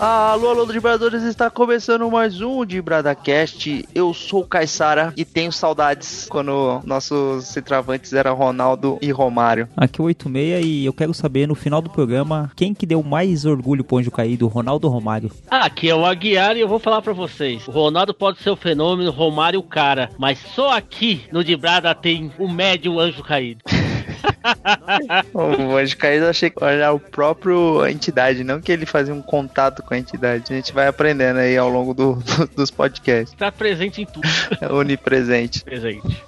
Alô, alô, Dibradores, está começando mais um Dibradacast. Eu sou o Caissara e tenho saudades quando nossos centravantes eram Ronaldo e Romário. Aqui é o 86 e eu quero saber no final do programa quem que deu mais orgulho pro anjo caído, Ronaldo ou Romário? Ah, aqui é o Aguiar e eu vou falar para vocês. O Ronaldo pode ser o fenômeno, o Romário o cara, mas só aqui no Dibrada tem o médio anjo caído. o anjo caído eu achei que era o próprio entidade, não que ele fazia um contato com a entidade. A gente vai aprendendo aí ao longo do, do, dos podcasts. Tá presente em tudo. É onipresente. Presente.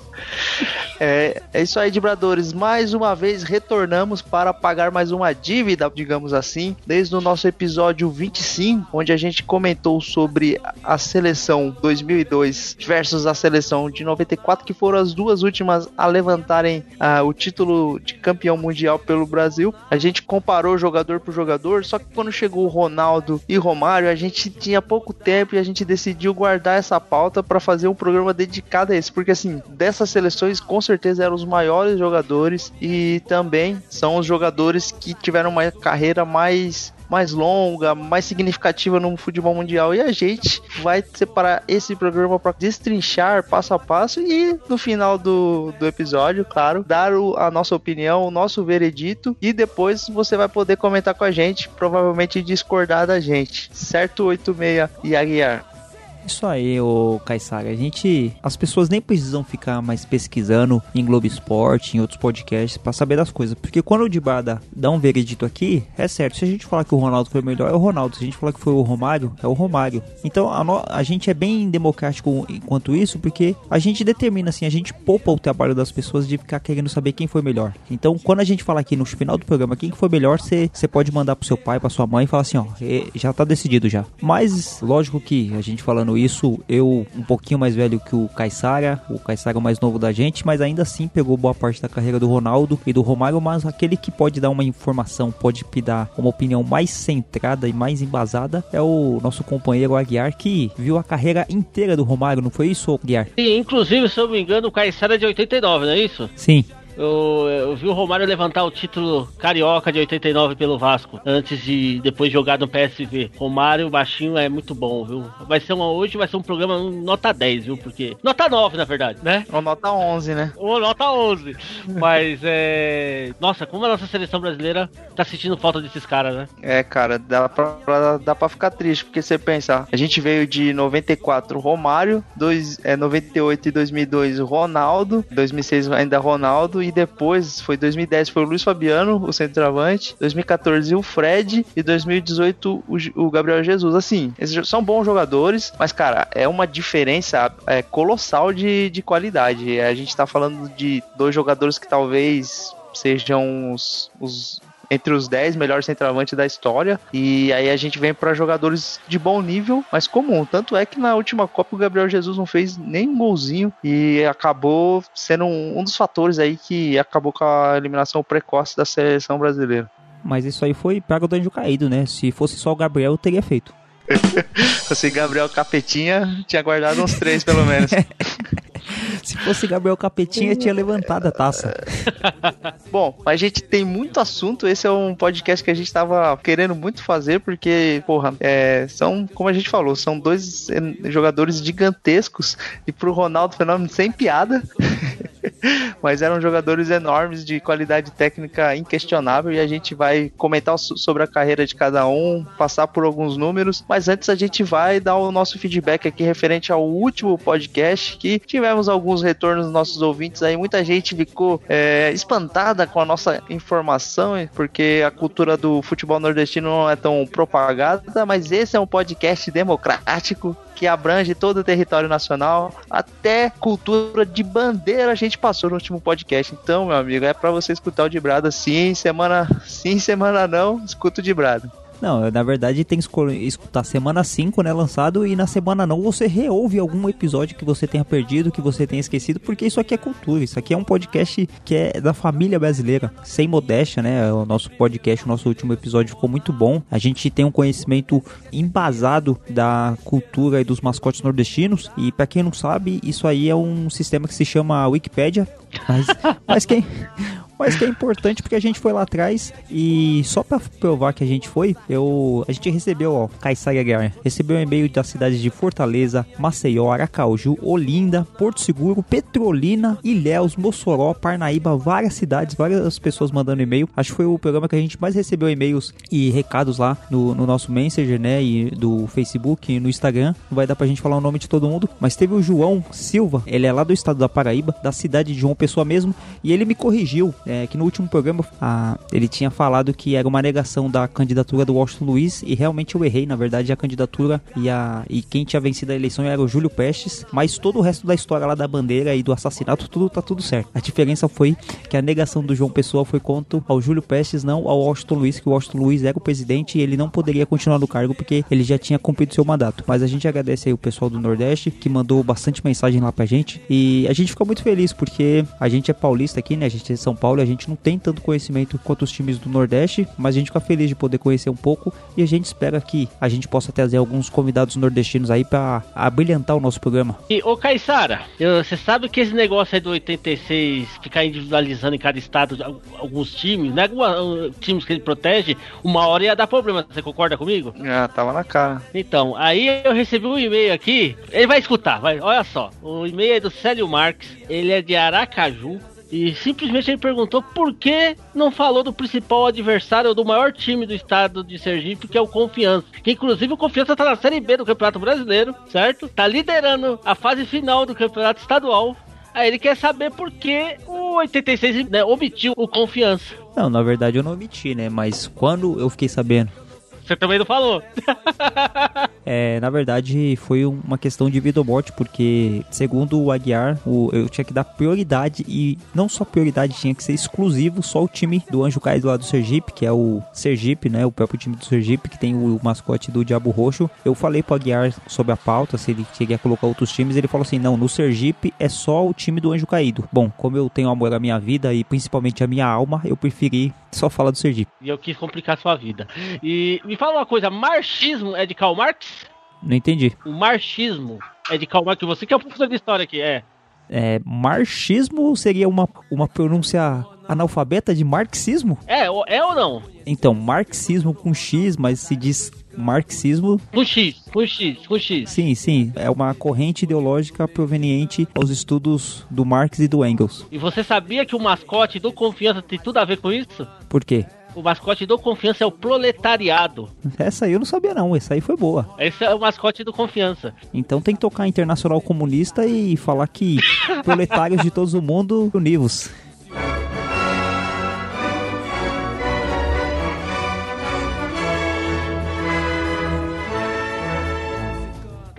É, é isso aí, Dibradores. Mais uma vez retornamos para pagar mais uma dívida, digamos assim, desde o nosso episódio 25, onde a gente comentou sobre a seleção 2002 versus a seleção de 94, que foram as duas últimas a levantarem uh, o título de campeão mundial pelo Brasil. A gente comparou jogador por jogador, só que quando chegou o Ronaldo e Romário, a gente tinha pouco tempo e a gente decidiu guardar essa pauta para fazer um programa dedicado a isso, porque assim, dessas seleções com certeza eram os maiores jogadores e também são os jogadores que tiveram uma carreira mais mais longa, mais significativa no futebol mundial. E a gente vai separar esse programa para destrinchar passo a passo e no final do, do episódio, claro, dar o, a nossa opinião, o nosso veredito e depois você vai poder comentar com a gente, provavelmente discordar da gente. Certo, 86 e Aguiar? Isso aí, ô Caissara. A gente. As pessoas nem precisam ficar mais pesquisando em Globo Esporte, em outros podcasts, para saber das coisas. Porque quando o Dibada dá um veredito aqui, é certo. Se a gente falar que o Ronaldo foi melhor, é o Ronaldo. Se a gente falar que foi o Romário, é o Romário. Então a, no... a gente é bem democrático enquanto isso, porque a gente determina assim, a gente poupa o trabalho das pessoas de ficar querendo saber quem foi melhor. Então, quando a gente falar aqui no final do programa quem foi melhor, você pode mandar pro seu pai, pra sua mãe e falar assim, ó, já tá decidido já. Mas, lógico que a gente falando isso, eu um pouquinho mais velho que o Caissara, o Caissara mais novo da gente, mas ainda assim pegou boa parte da carreira do Ronaldo e do Romário, mas aquele que pode dar uma informação, pode dar uma opinião mais centrada e mais embasada é o nosso companheiro Aguiar, que viu a carreira inteira do Romário, não foi isso, Aguiar? Sim, inclusive, se eu não me engano, o Caissara é de 89, não é isso? Sim. Eu, eu, vi o Romário levantar o título carioca de 89 pelo Vasco, antes de depois jogar no PSV. Romário baixinho é muito bom, viu? Vai ser uma, hoje vai ser um programa nota 10, viu? Porque. Nota 9, na verdade, né? Ou nota 11, né? Ou nota 11. Mas é. Nossa, como a nossa seleção brasileira tá sentindo falta desses caras, né? É, cara, dá pra, dá pra ficar triste, porque você pensar, a gente veio de 94 Romário, dois, é, 98 e 2002 Ronaldo, 2006 ainda Ronaldo e depois foi 2010 foi o Luiz Fabiano, o centroavante, 2014 o Fred e 2018 o, o Gabriel Jesus. Assim, esses são bons jogadores, mas cara, é uma diferença é, colossal de, de qualidade. A gente tá falando de dois jogadores que talvez sejam os, os entre os 10 melhores centroavantes da história. E aí a gente vem para jogadores de bom nível, mas comum. Tanto é que na última Copa o Gabriel Jesus não fez nem um golzinho e acabou sendo um, um dos fatores aí que acabou com a eliminação precoce da seleção brasileira. Mas isso aí foi praga do anjo caído, né? Se fosse só o Gabriel, eu teria feito. Se Gabriel Capetinha, tinha guardado uns três pelo menos. Se fosse Gabriel Capetinha, tinha levantado a taça. Bom, a gente tem muito assunto. Esse é um podcast que a gente tava querendo muito fazer, porque, porra, é, são, como a gente falou, são dois jogadores gigantescos e pro Ronaldo Fenômeno sem piada. Mas eram jogadores enormes de qualidade técnica inquestionável e a gente vai comentar sobre a carreira de cada um, passar por alguns números. Mas antes a gente vai dar o nosso feedback aqui referente ao último podcast que tivemos alguns retornos dos nossos ouvintes aí. Muita gente ficou é, espantada com a nossa informação, porque a cultura do futebol nordestino não é tão propagada, mas esse é um podcast democrático que abrange todo o território nacional, até cultura de bandeira a gente passou no último podcast. Então, meu amigo, é para você escutar o de Brada sim, semana sim, semana não, escuta o de Brada. Não, na verdade tem que escutar semana 5, né, lançado, e na semana não você reouve algum episódio que você tenha perdido, que você tenha esquecido, porque isso aqui é cultura, isso aqui é um podcast que é da família brasileira, sem modéstia, né, o nosso podcast, o nosso último episódio ficou muito bom, a gente tem um conhecimento embasado da cultura e dos mascotes nordestinos, e para quem não sabe, isso aí é um sistema que se chama Wikipedia, mas, mas quem mas que é importante porque a gente foi lá atrás e só pra provar que a gente foi, eu a gente recebeu, ó, Caissara Guerra, recebeu um e-mail das cidades de Fortaleza, Maceió, Aracaju, Olinda, Porto Seguro, Petrolina, Ilhéus, Mossoró, Parnaíba, várias cidades, várias pessoas mandando e-mail. Acho que foi o programa que a gente mais recebeu e-mails e recados lá no, no nosso Messenger, né, e do Facebook e no Instagram. Não vai dar pra gente falar o nome de todo mundo, mas teve o João Silva, ele é lá do estado da Paraíba, da cidade de João Pessoa mesmo, e ele me corrigiu, é, que no último programa a, ele tinha falado que era uma negação da candidatura do Washington Luiz, e realmente eu errei, na verdade a candidatura e, a, e quem tinha vencido a eleição era o Júlio Pestes, mas todo o resto da história lá da bandeira e do assassinato, tudo tá tudo certo. A diferença foi que a negação do João Pessoa foi contra ao Júlio Pestes, não ao Washington Luiz, que o Washington Luiz era o presidente e ele não poderia continuar no cargo porque ele já tinha cumprido seu mandato. Mas a gente agradece aí o pessoal do Nordeste que mandou bastante mensagem lá pra gente e a gente ficou muito feliz porque a gente é paulista aqui, né? A gente é de São Paulo a gente não tem tanto conhecimento quanto os times do Nordeste, mas a gente fica feliz de poder conhecer um pouco e a gente espera que a gente possa trazer alguns convidados nordestinos aí para brilhantar o nosso programa. E, ô Caissara, você sabe que esse negócio aí do 86 ficar individualizando em cada estado alguns times, né? Alguns times que ele protege, uma hora ia dar problema. Você concorda comigo? Ah, tava na cara. Então, aí eu recebi um e-mail aqui. Ele vai escutar, vai. Olha só. O e-mail é do Célio Marques. Ele é de Aracaju. E simplesmente ele perguntou por que não falou do principal adversário do maior time do estado de Sergipe, que é o Confiança. Que inclusive o Confiança tá na Série B do Campeonato Brasileiro, certo? Tá liderando a fase final do Campeonato Estadual. Aí ele quer saber por que o 86 né, omitiu o Confiança. Não, na verdade eu não omiti, né? Mas quando eu fiquei sabendo você também não falou. é, na verdade, foi uma questão de vida ou morte, porque, segundo o Aguiar, o, eu tinha que dar prioridade e não só prioridade, tinha que ser exclusivo só o time do Anjo Caído lá do Sergipe, que é o Sergipe, né? O próprio time do Sergipe, que tem o mascote do Diabo Roxo. Eu falei pro Aguiar sobre a pauta, se ele queria colocar outros times, ele falou assim: não, no Sergipe é só o time do Anjo Caído. Bom, como eu tenho amor à minha vida e principalmente à minha alma, eu preferi só falar do Sergipe. E eu quis complicar sua vida. E me fala uma coisa, marxismo é de Karl Marx? Não entendi. O marxismo é de Karl Marx, você que é o professor de história aqui, é. É, marxismo seria uma, uma pronúncia analfabeta de marxismo? É, é ou não? Então, marxismo com X, mas se diz marxismo. Com X, com X, com X. Sim, sim. É uma corrente ideológica proveniente aos estudos do Marx e do Engels. E você sabia que o mascote do Confiança tem tudo a ver com isso? Por quê? O mascote do Confiança é o proletariado. Essa aí eu não sabia não, essa aí foi boa. Esse é o mascote do Confiança. Então tem que tocar Internacional Comunista e falar que proletários de todo o mundo univos.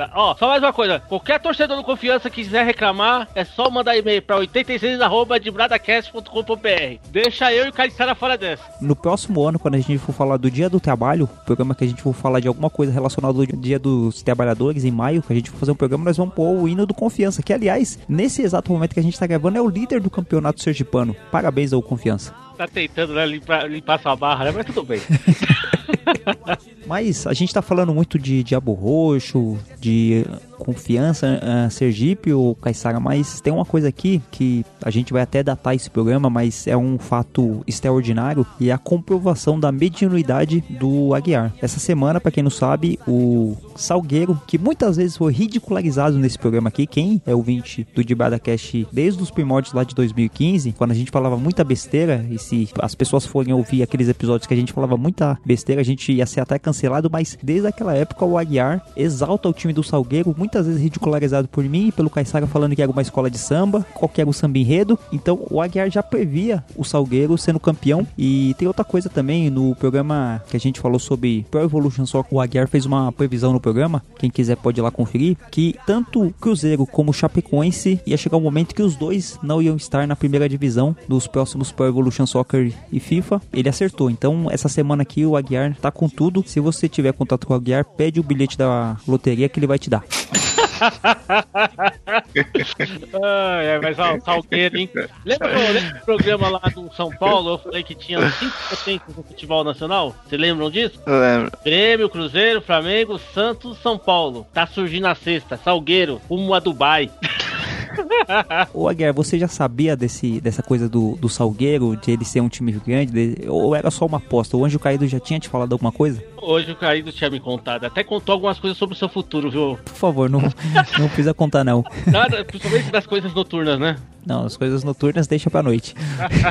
Tá, ó, só mais uma coisa. Qualquer torcedor do Confiança que quiser reclamar, é só mandar e-mail pra 86@debradacast.com.br. Deixa eu e o Caissara fora dessa. No próximo ano, quando a gente for falar do Dia do Trabalho, programa que a gente for falar de alguma coisa relacionada ao Dia dos Trabalhadores, em maio, que a gente for fazer um programa, nós vamos pôr o hino do Confiança, que aliás, nesse exato momento que a gente tá gravando, é o líder do campeonato sergipano. Parabéns ao Confiança. Tá tentando, né, limpar, limpar sua barra, né? Mas tudo bem. Mas a gente tá falando muito de Diabo Roxo, de confiança, uh, Sergipe ou Caissara, mas tem uma coisa aqui que a gente vai até datar esse programa, mas é um fato extraordinário e é a comprovação da mediunidade do Aguiar. Essa semana, para quem não sabe, o Salgueiro, que muitas vezes foi ridicularizado nesse programa aqui, quem é ouvinte do Dibada Cash desde os primórdios lá de 2015, quando a gente falava muita besteira, e se as pessoas forem ouvir aqueles episódios que a gente falava muita besteira, a gente ia ser até cancelado, mas desde aquela época o Aguiar exalta o time do Salgueiro, muitas vezes ridicularizado por mim pelo Caissara falando que era uma escola de samba, qual era o samba enredo. Então o Aguiar já previa o Salgueiro sendo campeão. E tem outra coisa também no programa que a gente falou sobre Pro Evolution Soccer, o Aguiar fez uma previsão no programa, quem quiser pode ir lá conferir, que tanto Cruzeiro como Chapecoense ia chegar um momento que os dois não iam estar na primeira divisão dos próximos Pro Evolution Soccer e FIFA. Ele acertou. Então essa semana aqui o Aguiar tá com tudo. Se você tiver contato com o Aguiar, pede o bilhete da loteria que ele vai te dar. Ah, é, mas ó, Salgueiro, hein? Lembra, lembra do programa lá do São Paulo? Eu falei que tinha cinco potências no futebol nacional? Vocês lembram disso? Eu lembro. Grêmio, Cruzeiro, Flamengo, Santos, São Paulo. Tá surgindo a sexta. Salgueiro, rumo a Dubai. Ô Aguiar, você já sabia desse, dessa coisa do, do Salgueiro, de ele ser um time grande? De, ou era só uma aposta? O Anjo Caído já tinha te falado alguma coisa? Hoje o Caído tinha me contado. Até contou algumas coisas sobre o seu futuro, viu? Por favor, não, não precisa contar, não. Nada, principalmente das coisas noturnas, né? Não, as coisas noturnas deixa pra noite.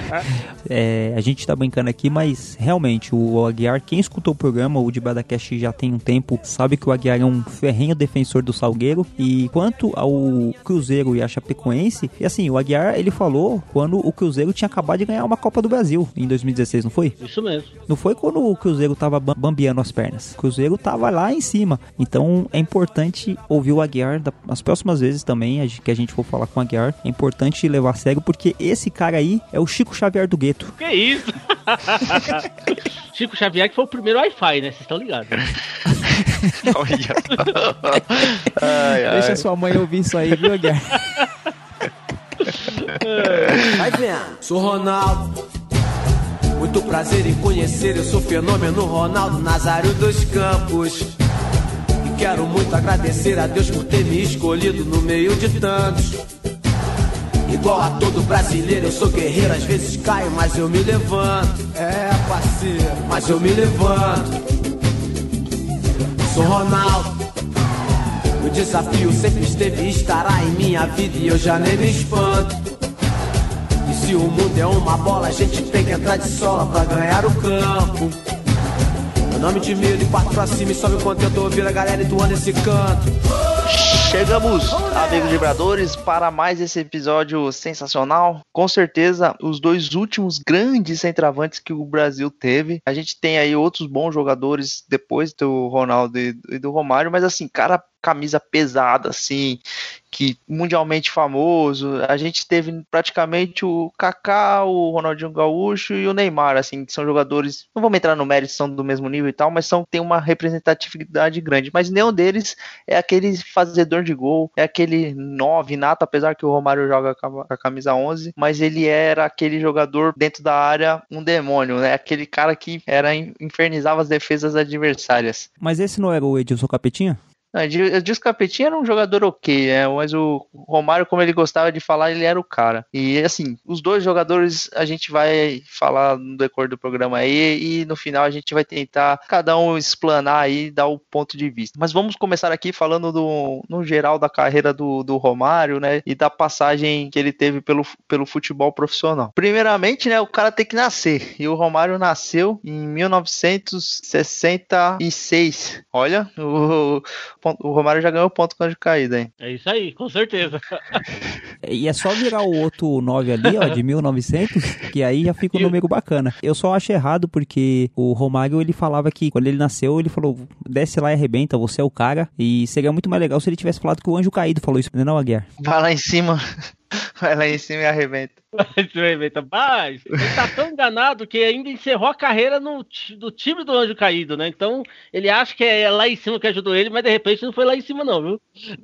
é, a gente tá brincando aqui, mas realmente o Aguiar, quem escutou o programa, o de Badacast já tem um tempo, sabe que o Aguiar é um ferrenho defensor do Salgueiro. E quanto ao Cruzeiro e a Chapecoense, e assim, o Aguiar ele falou quando o Cruzeiro tinha acabado de ganhar uma Copa do Brasil em 2016, não foi? Isso mesmo. Não foi quando o Cruzeiro tava bambeando as pernas. O Cruzeiro tava lá em cima. Então é importante ouvir o Aguiar das próximas vezes também que a gente for falar com o Aguiar. É importante te levar a sério, porque esse cara aí é o Chico Xavier do gueto. Que isso? Chico Xavier que foi o primeiro Wi-Fi, né? Vocês estão ligados. ai, ai. Deixa sua mãe ouvir isso aí, viu, Aguiar? Vai vendo. Sou Ronaldo. Muito prazer em conhecer, eu sou fenômeno Ronaldo Nazário dos Campos. E quero muito agradecer a Deus por ter me escolhido no meio de tantos. Igual a todo brasileiro, eu sou guerreiro, às vezes caio, mas eu me levanto. É, parceiro, mas eu me levanto. Sou Ronaldo. O desafio sempre esteve e estará em minha vida e eu já nem me espanto. E se o mundo é uma bola, a gente tem que entrar de sola pra ganhar o campo. Meu nome de medo e parto pra cima e sobe contento ouvir a galera entoando esse canto. Chegamos, amigos vibradores, para mais esse episódio sensacional. Com certeza, os dois últimos grandes centravantes que o Brasil teve. A gente tem aí outros bons jogadores depois do Ronaldo e do Romário, mas assim, cara camisa pesada, assim, que mundialmente famoso. A gente teve praticamente o Kaká, o Ronaldinho Gaúcho e o Neymar, assim, que são jogadores, não vamos entrar no mérito, são do mesmo nível e tal, mas são tem uma representatividade grande. Mas nenhum deles é aquele fazedor de gol, é aquele 9 nato, apesar que o Romário joga com a camisa 11, mas ele era aquele jogador dentro da área, um demônio, né? Aquele cara que era infernizava as defesas adversárias. Mas esse não era o Edilson Capetinha? Eu disse que o Capetinho era um jogador ok, né? mas o Romário, como ele gostava de falar, ele era o cara. E assim, os dois jogadores a gente vai falar no decor do programa aí e no final a gente vai tentar cada um explanar aí, dar o ponto de vista. Mas vamos começar aqui falando do, no geral da carreira do, do Romário, né? E da passagem que ele teve pelo, pelo futebol profissional. Primeiramente, né? O cara tem que nascer. E o Romário nasceu em 1966. Olha, o o Romário já ganhou ponto com a de caída, hein? É isso aí, com certeza. e é só virar o outro 9 ali, ó, de 1900, que aí já fica um número bacana. Eu só acho errado porque o Romário, ele falava que quando ele nasceu, ele falou, desce lá e arrebenta, você é o cara. E seria muito mais legal se ele tivesse falado que o Anjo Caído falou isso, não, Aguiar? Vai lá em cima. Vai lá em cima e arrebenta. arrebenta. Mas ele tá tão enganado que ainda encerrou a carreira no, do time do Anjo Caído, né? Então ele acha que é lá em cima que ajudou ele, mas de repente não foi lá em cima, não, viu?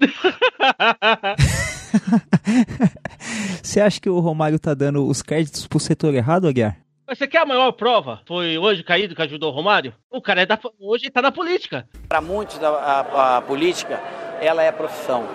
Você acha que o Romário tá dando os créditos pro setor errado, Aguiar? Mas você quer a maior prova? Foi o Anjo Caído que ajudou o Romário? O cara é da, hoje tá na política. Para muitos, a, a, a política, ela é profissão.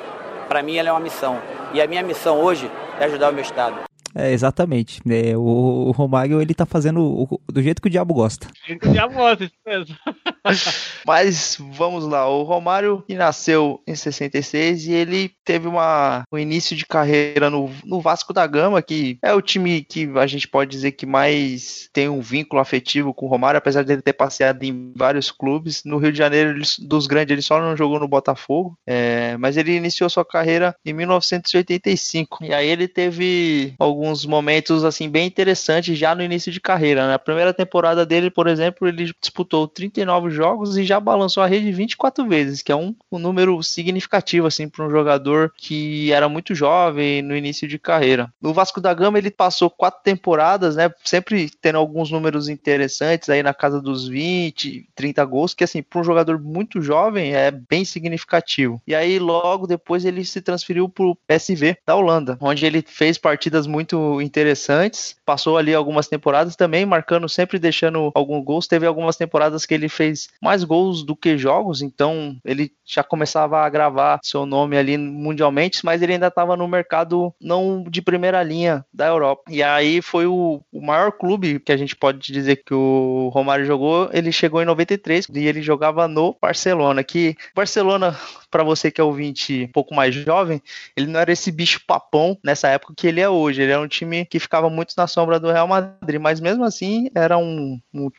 Para mim, ela é uma missão. E a minha missão hoje é ajudar o meu estado. É, exatamente. É, o, o, Romário, ele tá fazendo o, do jeito que o diabo gosta. O diabo gosta, isso mesmo. Mas vamos lá, o Romário nasceu em 66 e ele teve uma, um início de carreira no, no Vasco da Gama, que é o time que a gente pode dizer que mais tem um vínculo afetivo com o Romário, apesar dele ter passeado em vários clubes. No Rio de Janeiro, ele, dos grandes, ele só não jogou no Botafogo, é, mas ele iniciou sua carreira em 1985. E aí ele teve alguns momentos assim bem interessantes já no início de carreira. Na né? primeira temporada dele, por exemplo, ele disputou 39 jogos e já balançou a rede 24 vezes, que é um, um número significativo assim para um jogador que era muito jovem no início de carreira. No Vasco da Gama ele passou quatro temporadas, né, sempre tendo alguns números interessantes aí na casa dos 20, 30 gols, que assim, para um jogador muito jovem é bem significativo. E aí logo depois ele se transferiu para o PSV da Holanda, onde ele fez partidas muito interessantes, passou ali algumas temporadas também marcando sempre deixando alguns gols, teve algumas temporadas que ele fez mais gols do que jogos, então ele já começava a gravar seu nome ali mundialmente, mas ele ainda estava no mercado não de primeira linha da Europa. E aí foi o, o, maior clube que a gente pode dizer que o Romário jogou, ele chegou em 93 e ele jogava no Barcelona, que Barcelona para você que é ouvinte um pouco mais jovem, ele não era esse bicho papão nessa época que ele é hoje. Ele era um time que ficava muito na sombra do Real Madrid, mas mesmo assim era um, um,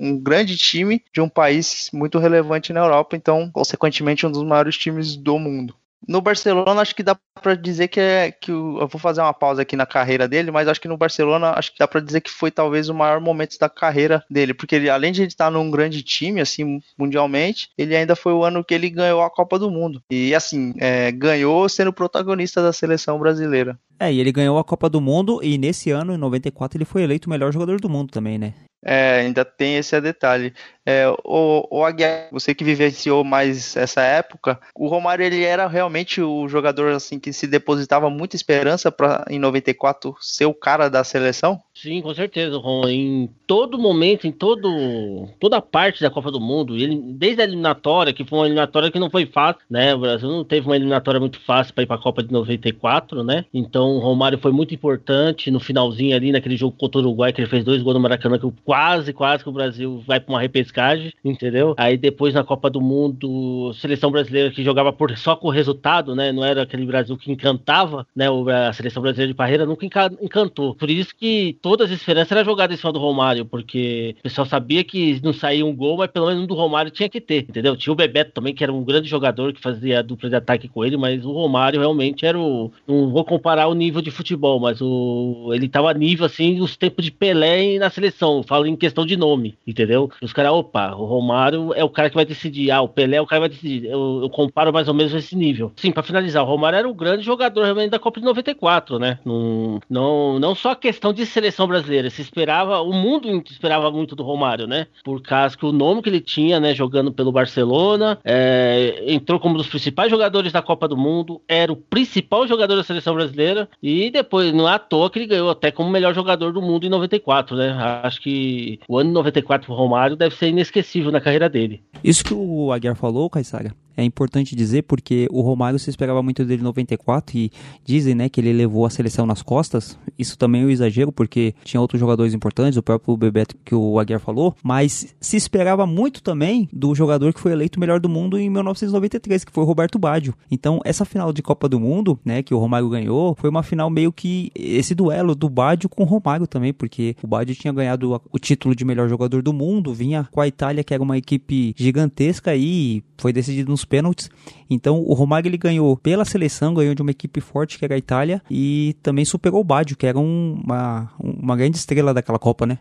um grande time de um país muito relevante na Europa, então, consequentemente, um dos maiores times do mundo. No Barcelona, acho que dá para dizer que é que eu vou fazer uma pausa aqui na carreira dele, mas acho que no Barcelona, acho que dá para dizer que foi talvez o maior momento da carreira dele, porque ele, além de estar num grande time assim mundialmente, ele ainda foi o ano que ele ganhou a Copa do Mundo e assim é, ganhou sendo protagonista da seleção brasileira. É, e ele ganhou a Copa do Mundo e nesse ano, em 94, ele foi eleito o melhor jogador do mundo também, né? É, ainda tem esse detalhe. É, o, o Aguiar, você que vivenciou mais essa época, o Romário ele era realmente o jogador assim que se depositava muita esperança para em 94 ser o cara da seleção? Sim, com certeza, Ron. Em todo momento, em todo, toda parte da Copa do Mundo, ele, desde a eliminatória, que foi uma eliminatória que não foi fácil, né? O Brasil não teve uma eliminatória muito fácil para ir para a Copa de 94, né? Então o Romário foi muito importante no finalzinho ali, naquele jogo contra o Uruguai, que ele fez dois gols no Maracanã, que quase, quase que o Brasil vai para uma repescagem, entendeu? Aí depois na Copa do Mundo, seleção brasileira que jogava por, só com o resultado, né? Não era aquele Brasil que encantava, né? A seleção brasileira de Parreira nunca encantou. Por isso que todas as esperanças eram jogadas em cima do Romário, porque o pessoal sabia que não saía um gol, mas pelo menos um do Romário tinha que ter, entendeu? Tinha o Bebeto também, que era um grande jogador que fazia dupla de ataque com ele, mas o Romário realmente era o. Não vou comparar o nível de futebol, mas o ele tava a nível assim, os tempos de Pelé na seleção. Falo em questão de nome, entendeu? Os caras, opa, o Romário é o cara que vai decidir, ah, o Pelé é o cara que vai decidir. Eu, eu comparo mais ou menos esse nível. Sim, para finalizar, o Romário era o grande jogador realmente da Copa de 94, né? Não, não, não só a questão de seleção brasileira brasileira. Se esperava, o mundo esperava muito do Romário, né? Por causa que o nome que ele tinha, né, jogando pelo Barcelona, é, entrou como um dos principais jogadores da Copa do Mundo, era o principal jogador da seleção brasileira e depois, não é à toa que ele ganhou até como melhor jogador do mundo em 94, né? Acho que o ano 94 pro Romário deve ser inesquecível na carreira dele. Isso que o Aguiar falou, Caissara, é importante dizer porque o Romário se esperava muito dele em 94 e dizem, né, que ele levou a seleção nas costas. Isso também é um exagero porque tinha outros jogadores importantes, o próprio Bebeto que o Aguiar falou, mas se esperava muito também do jogador que foi eleito melhor do mundo em 1993, que foi o Roberto Baggio. Então, essa final de Copa do Mundo, né, que o Romário ganhou, foi uma final meio que esse duelo do Baggio com o Romário também, porque o Baggio tinha ganhado o título de melhor jogador do mundo, vinha com a Itália, que era uma equipe gigantesca e foi decidido nos pênaltis. Então o Romário ele ganhou pela seleção, ganhou de uma equipe forte que era a Itália e também superou o Baggio, que era um, uma, uma grande estrela daquela Copa, né?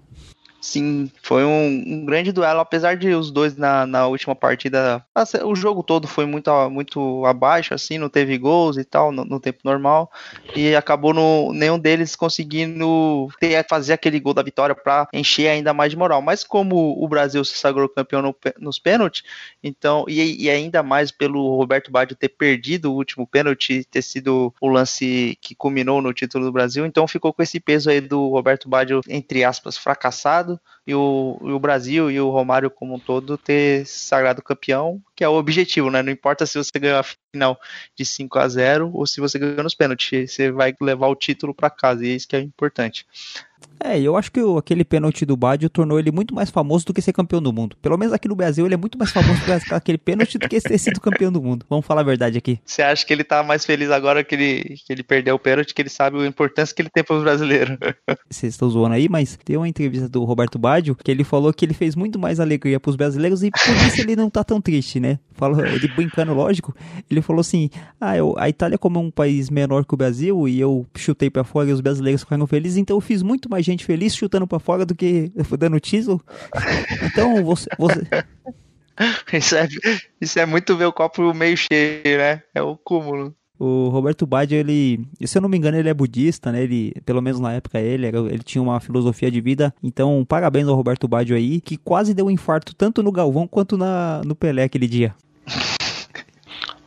Sim, foi um, um, grande duelo, apesar de os dois na, na última partida, o jogo todo foi muito, muito abaixo, assim, não teve gols e tal, no, no tempo normal, e acabou no, nenhum deles conseguindo ter, fazer aquele gol da vitória para encher ainda mais de moral. Mas como o Brasil se sagrou campeão no, nos pênaltis, então, e, e, ainda mais pelo Roberto Baggio ter perdido o último pênalti, ter sido o lance que culminou no título do Brasil, então ficou com esse peso aí do Roberto Baggio, entre aspas, fracassado e o, e o Brasil e o Romário como um todo ter sagrado campeão, que é o objetivo, né? Não importa se você ganhou a final de 5 a 0 ou se você ganhou nos pênaltis, você vai levar o título para casa, e é isso que é importante. É, eu acho que o, aquele pênalti do Badio tornou ele muito mais famoso do que ser campeão do mundo. Pelo menos aqui no Brasil ele é muito mais famoso por aquele pênalti do que ter sido campeão do mundo. Vamos falar a verdade aqui. Você acha que ele tá mais feliz agora que ele, que ele perdeu o pênalti, que ele sabe a importância que ele tem para os brasileiros? Vocês estão zoando aí, mas tem uma entrevista do Roberto Baggio que ele falou que ele fez muito mais alegria para os brasileiros e por isso ele não tá tão triste, né? Falou, ele brincando, lógico. Ele falou assim: ah, eu, a Itália, como é um país menor que o Brasil, e eu chutei para fora e os brasileiros ficaram felizes, então eu fiz muito mais gente feliz chutando para fora do que dando título. Então você. você... Isso, é, isso é muito ver o copo meio cheio, né? É o cúmulo. O Roberto Baggio, ele, se eu não me engano, ele é budista, né? Ele, pelo menos na época ele, ele tinha uma filosofia de vida. Então, parabéns ao Roberto Baggio aí, que quase deu um infarto tanto no Galvão quanto na, no Pelé aquele dia.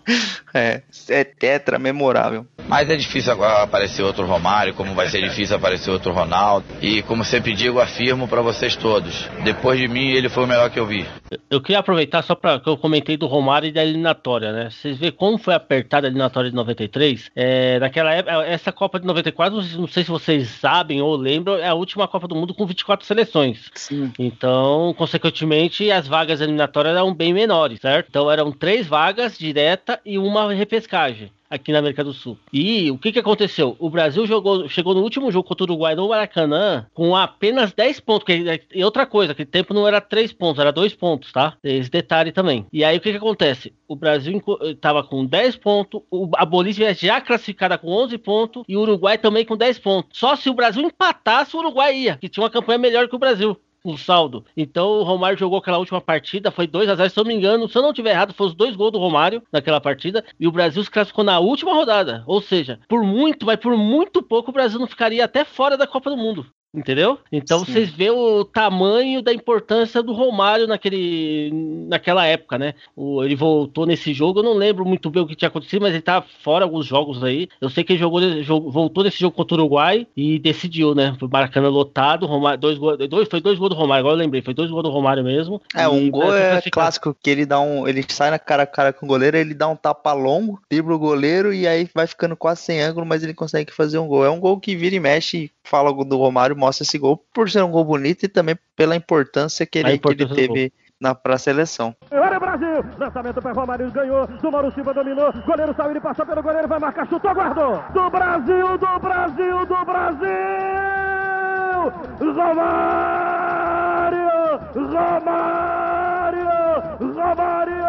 é, é tetra, memorável. Mas é difícil agora aparecer outro Romário, como vai ser difícil aparecer outro Ronaldo. E como sempre digo, afirmo para vocês todos: depois de mim, ele foi o melhor que eu vi. Eu queria aproveitar só para que eu comentei do Romário e da eliminatória, né? Vocês vê como foi apertada a eliminatória de 93. É, naquela época, essa Copa de 94, não sei se vocês sabem ou lembram, é a última Copa do Mundo com 24 seleções. Sim. Então, consequentemente, as vagas eliminatórias eram bem menores, certo? Então eram três vagas direta e uma repescagem aqui na América do Sul. E o que, que aconteceu? O Brasil jogou, chegou no último jogo contra o Uruguai no Maracanã com apenas 10 pontos. Que, e outra coisa, que tempo não era 3 pontos, era 2 pontos, tá? Esse detalhe também. E aí o que, que acontece? O Brasil estava com 10 pontos, a Bolívia já classificada com 11 pontos e o Uruguai também com 10 pontos. Só se o Brasil empatasse, o Uruguai ia, que tinha uma campanha melhor que o Brasil o saldo. Então o Romário jogou aquela última partida, foi 2 a 0 se eu não me engano, se eu não tiver errado, foi os dois gols do Romário naquela partida, e o Brasil se classificou na última rodada. Ou seja, por muito, mas por muito pouco o Brasil não ficaria até fora da Copa do Mundo. Entendeu? Então Sim. vocês vê o tamanho da importância do Romário naquele, naquela época, né? O, ele voltou nesse jogo, eu não lembro muito bem o que tinha acontecido, mas ele tá fora alguns jogos aí. Eu sei que ele jogou, jogou voltou nesse jogo contra o Uruguai e decidiu, né? Foi Maracanã lotado, Romário, dois, dois, foi dois gols do Romário, agora eu lembrei, foi dois gols do Romário mesmo. É, um gol é clássico, que ele dá um. Ele sai na cara a cara com o goleiro, ele dá um tapa longo, dribla o goleiro e aí vai ficando quase sem ângulo, mas ele consegue fazer um gol. É um gol que vira e mexe, fala do Romário, mostra esse gol por ser um gol bonito e também pela importância que ele, importância que ele teve na pra seleção. Olha o Brasil! Lançamento para Romário, ganhou. Do Mauro Silva dominou. Goleiro saiu, ele passou pelo goleiro, vai marcar, chutou, guardou. Do Brasil, do Brasil, do Brasil! Romário! Romário! Romário!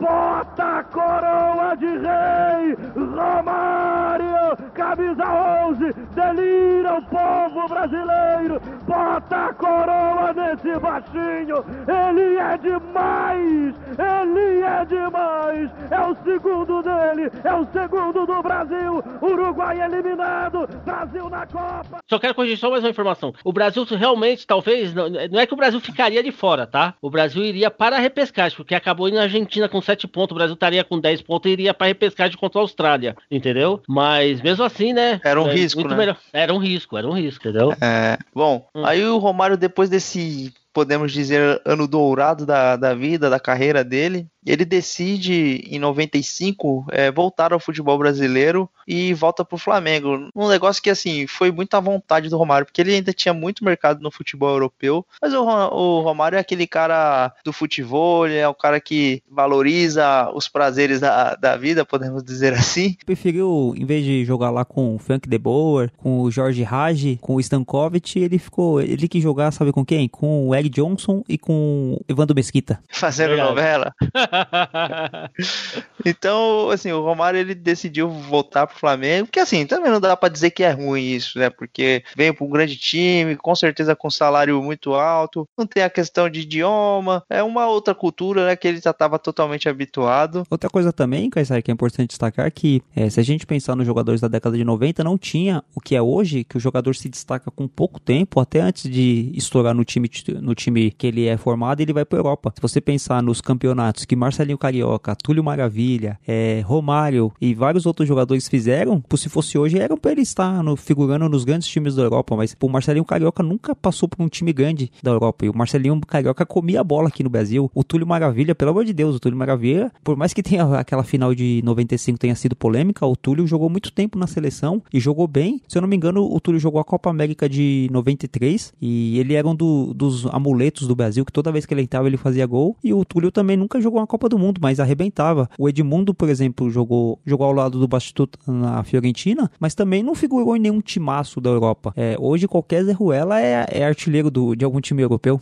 Bota a coroa de rei! Romário! Camisa 11! Delira o povo brasileiro! Bota a coroa nesse baixinho! Ele é demais! Ele é demais! É o segundo dele! É o segundo do Brasil! Uruguai eliminado! Brasil na Copa! Só quero corrigir só mais uma informação. O Brasil realmente, talvez, não, é que o Brasil ficaria de fora, tá? O Brasil iria para a repescagem, porque acabou indo na Argentina com 7 pontos, o Brasil estaria com 10 pontos e iria para a repescagem contra a Austrália, entendeu? Mas mesmo assim, né? Era um é, risco, né? Melhor. Era um risco, era um risco, entendeu? É, bom, hum. aí o Romário, depois desse podemos dizer, ano dourado da, da vida, da carreira dele. Ele decide, em 95, é, voltar ao futebol brasileiro e volta para o Flamengo. Um negócio que, assim, foi muita vontade do Romário, porque ele ainda tinha muito mercado no futebol europeu. Mas o, o Romário é aquele cara do futebol, é o cara que valoriza os prazeres da, da vida, podemos dizer assim. Preferiu, em vez de jogar lá com o Frank de Boer, com o Jorge Raj, com o Stankovic, ele ficou. Ele quis jogar, sabe com quem? Com o Eric Johnson e com o Evandro Mesquita. Fazendo novela. então, assim, o Romário ele decidiu voltar pro Flamengo, que assim, também não dá para dizer que é ruim isso, né? Porque veio para um grande time, com certeza com salário muito alto, não tem a questão de idioma, é uma outra cultura, né, que ele já estava totalmente habituado. Outra coisa também, Caissara, que é importante destacar que é, se a gente pensar nos jogadores da década de 90, não tinha o que é hoje, que o jogador se destaca com pouco tempo, até antes de estourar no time no time que ele é formado, ele vai para Europa. Se você pensar nos campeonatos que Marcelinho Carioca, Túlio Maravilha, é, Romário e vários outros jogadores fizeram, por se fosse hoje, eram para ele estar no, figurando nos grandes times da Europa, mas o Marcelinho Carioca nunca passou por um time grande da Europa. E o Marcelinho Carioca comia a bola aqui no Brasil. O Túlio Maravilha, pelo amor de Deus, o Túlio Maravilha, por mais que tenha aquela final de 95 tenha sido polêmica, o Túlio jogou muito tempo na seleção e jogou bem. Se eu não me engano, o Túlio jogou a Copa América de 93 e ele era um do, dos amuletos do Brasil, que toda vez que ele entrava ele fazia gol. E o Túlio também nunca jogou uma Copa do Mundo, mas arrebentava. O Edmundo, por exemplo, jogou, jogou ao lado do Bastituto na Fiorentina, mas também não figurou em nenhum timaço da Europa. É, hoje qualquer Zé Ruela é, é artilheiro do, de algum time europeu.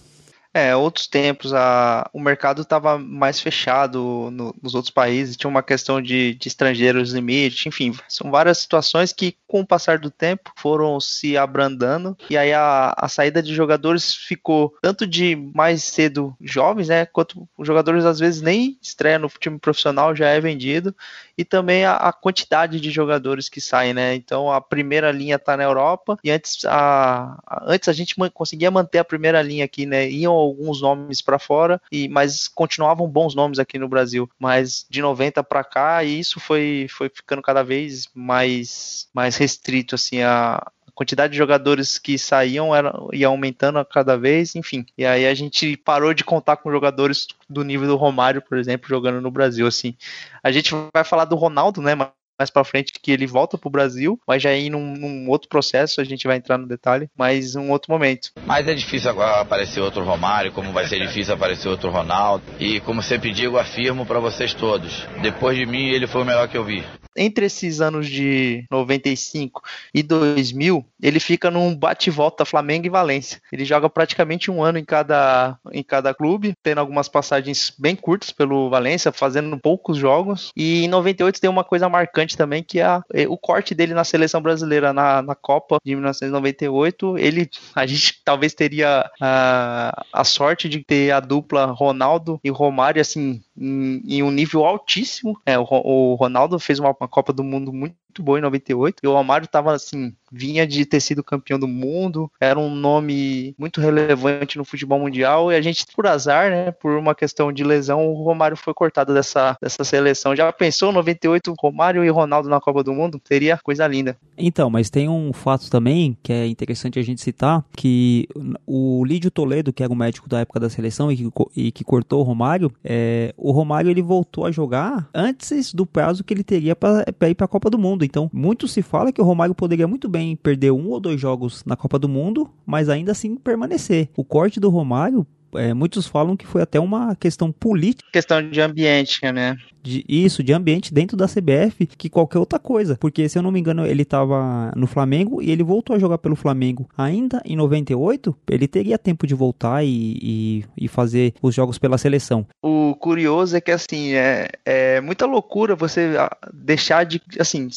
É, outros tempos a, o mercado estava mais fechado no, nos outros países, tinha uma questão de, de estrangeiros limite, enfim, são várias situações que com o passar do tempo foram se abrandando e aí a, a saída de jogadores ficou tanto de mais cedo jovens, né, quanto os jogadores às vezes nem estreia no time profissional já é vendido e também a, a quantidade de jogadores que saem, né, então a primeira linha está na Europa e antes a, a, antes a gente conseguia manter a primeira linha aqui, né, iam alguns nomes para fora, e mas continuavam bons nomes aqui no Brasil. Mas de 90 para cá, isso foi, foi ficando cada vez mais, mais restrito, assim, a, quantidade de jogadores que saíam era, ia aumentando a cada vez, enfim. E aí a gente parou de contar com jogadores do nível do Romário, por exemplo, jogando no Brasil, assim. A gente vai falar do Ronaldo, né, mais para frente que ele volta pro Brasil, mas já num, num, outro processo, a gente vai entrar no detalhe, mas um outro momento. Mas é difícil agora aparecer outro Romário, como vai ser difícil aparecer outro Ronaldo, e como sempre digo, afirmo para vocês todos, depois de mim ele foi o melhor que eu vi entre esses anos de 95 e 2000, ele fica num bate-volta Flamengo e Valência. Ele joga praticamente um ano em cada, em cada clube, tendo algumas passagens bem curtas pelo Valência, fazendo poucos jogos. E em 98 tem uma coisa marcante também, que é, o corte dele na seleção brasileira na, na Copa de 1998. Ele, a gente talvez teria a, a sorte de ter a dupla Ronaldo e Romário, assim, em, em um nível altíssimo. É, o, o Ronaldo fez uma, uma Copa do Mundo muito muito boa em 98. E o Romário tava assim, vinha de ter sido campeão do mundo, era um nome muito relevante no futebol mundial e a gente, por azar, né, por uma questão de lesão, o Romário foi cortado dessa, dessa seleção. Já pensou 98 Romário e Ronaldo na Copa do Mundo? Seria coisa linda. Então, mas tem um fato também que é interessante a gente citar, que o Lídio Toledo, que era o médico da época da seleção e que, e que cortou o Romário, é, o Romário ele voltou a jogar antes do prazo que ele teria para ir para a Copa do Mundo. Então, muito se fala que o Romário poderia muito bem perder um ou dois jogos na Copa do Mundo, mas ainda assim permanecer. O corte do Romário é, muitos falam que foi até uma questão política. Questão de ambiente, né? De, isso, de ambiente dentro da CBF, que qualquer outra coisa. Porque, se eu não me engano, ele estava no Flamengo e ele voltou a jogar pelo Flamengo ainda em 98. Ele teria tempo de voltar e, e, e fazer os jogos pela seleção. O curioso é que, assim, é, é muita loucura você ah, deixar de. Assim,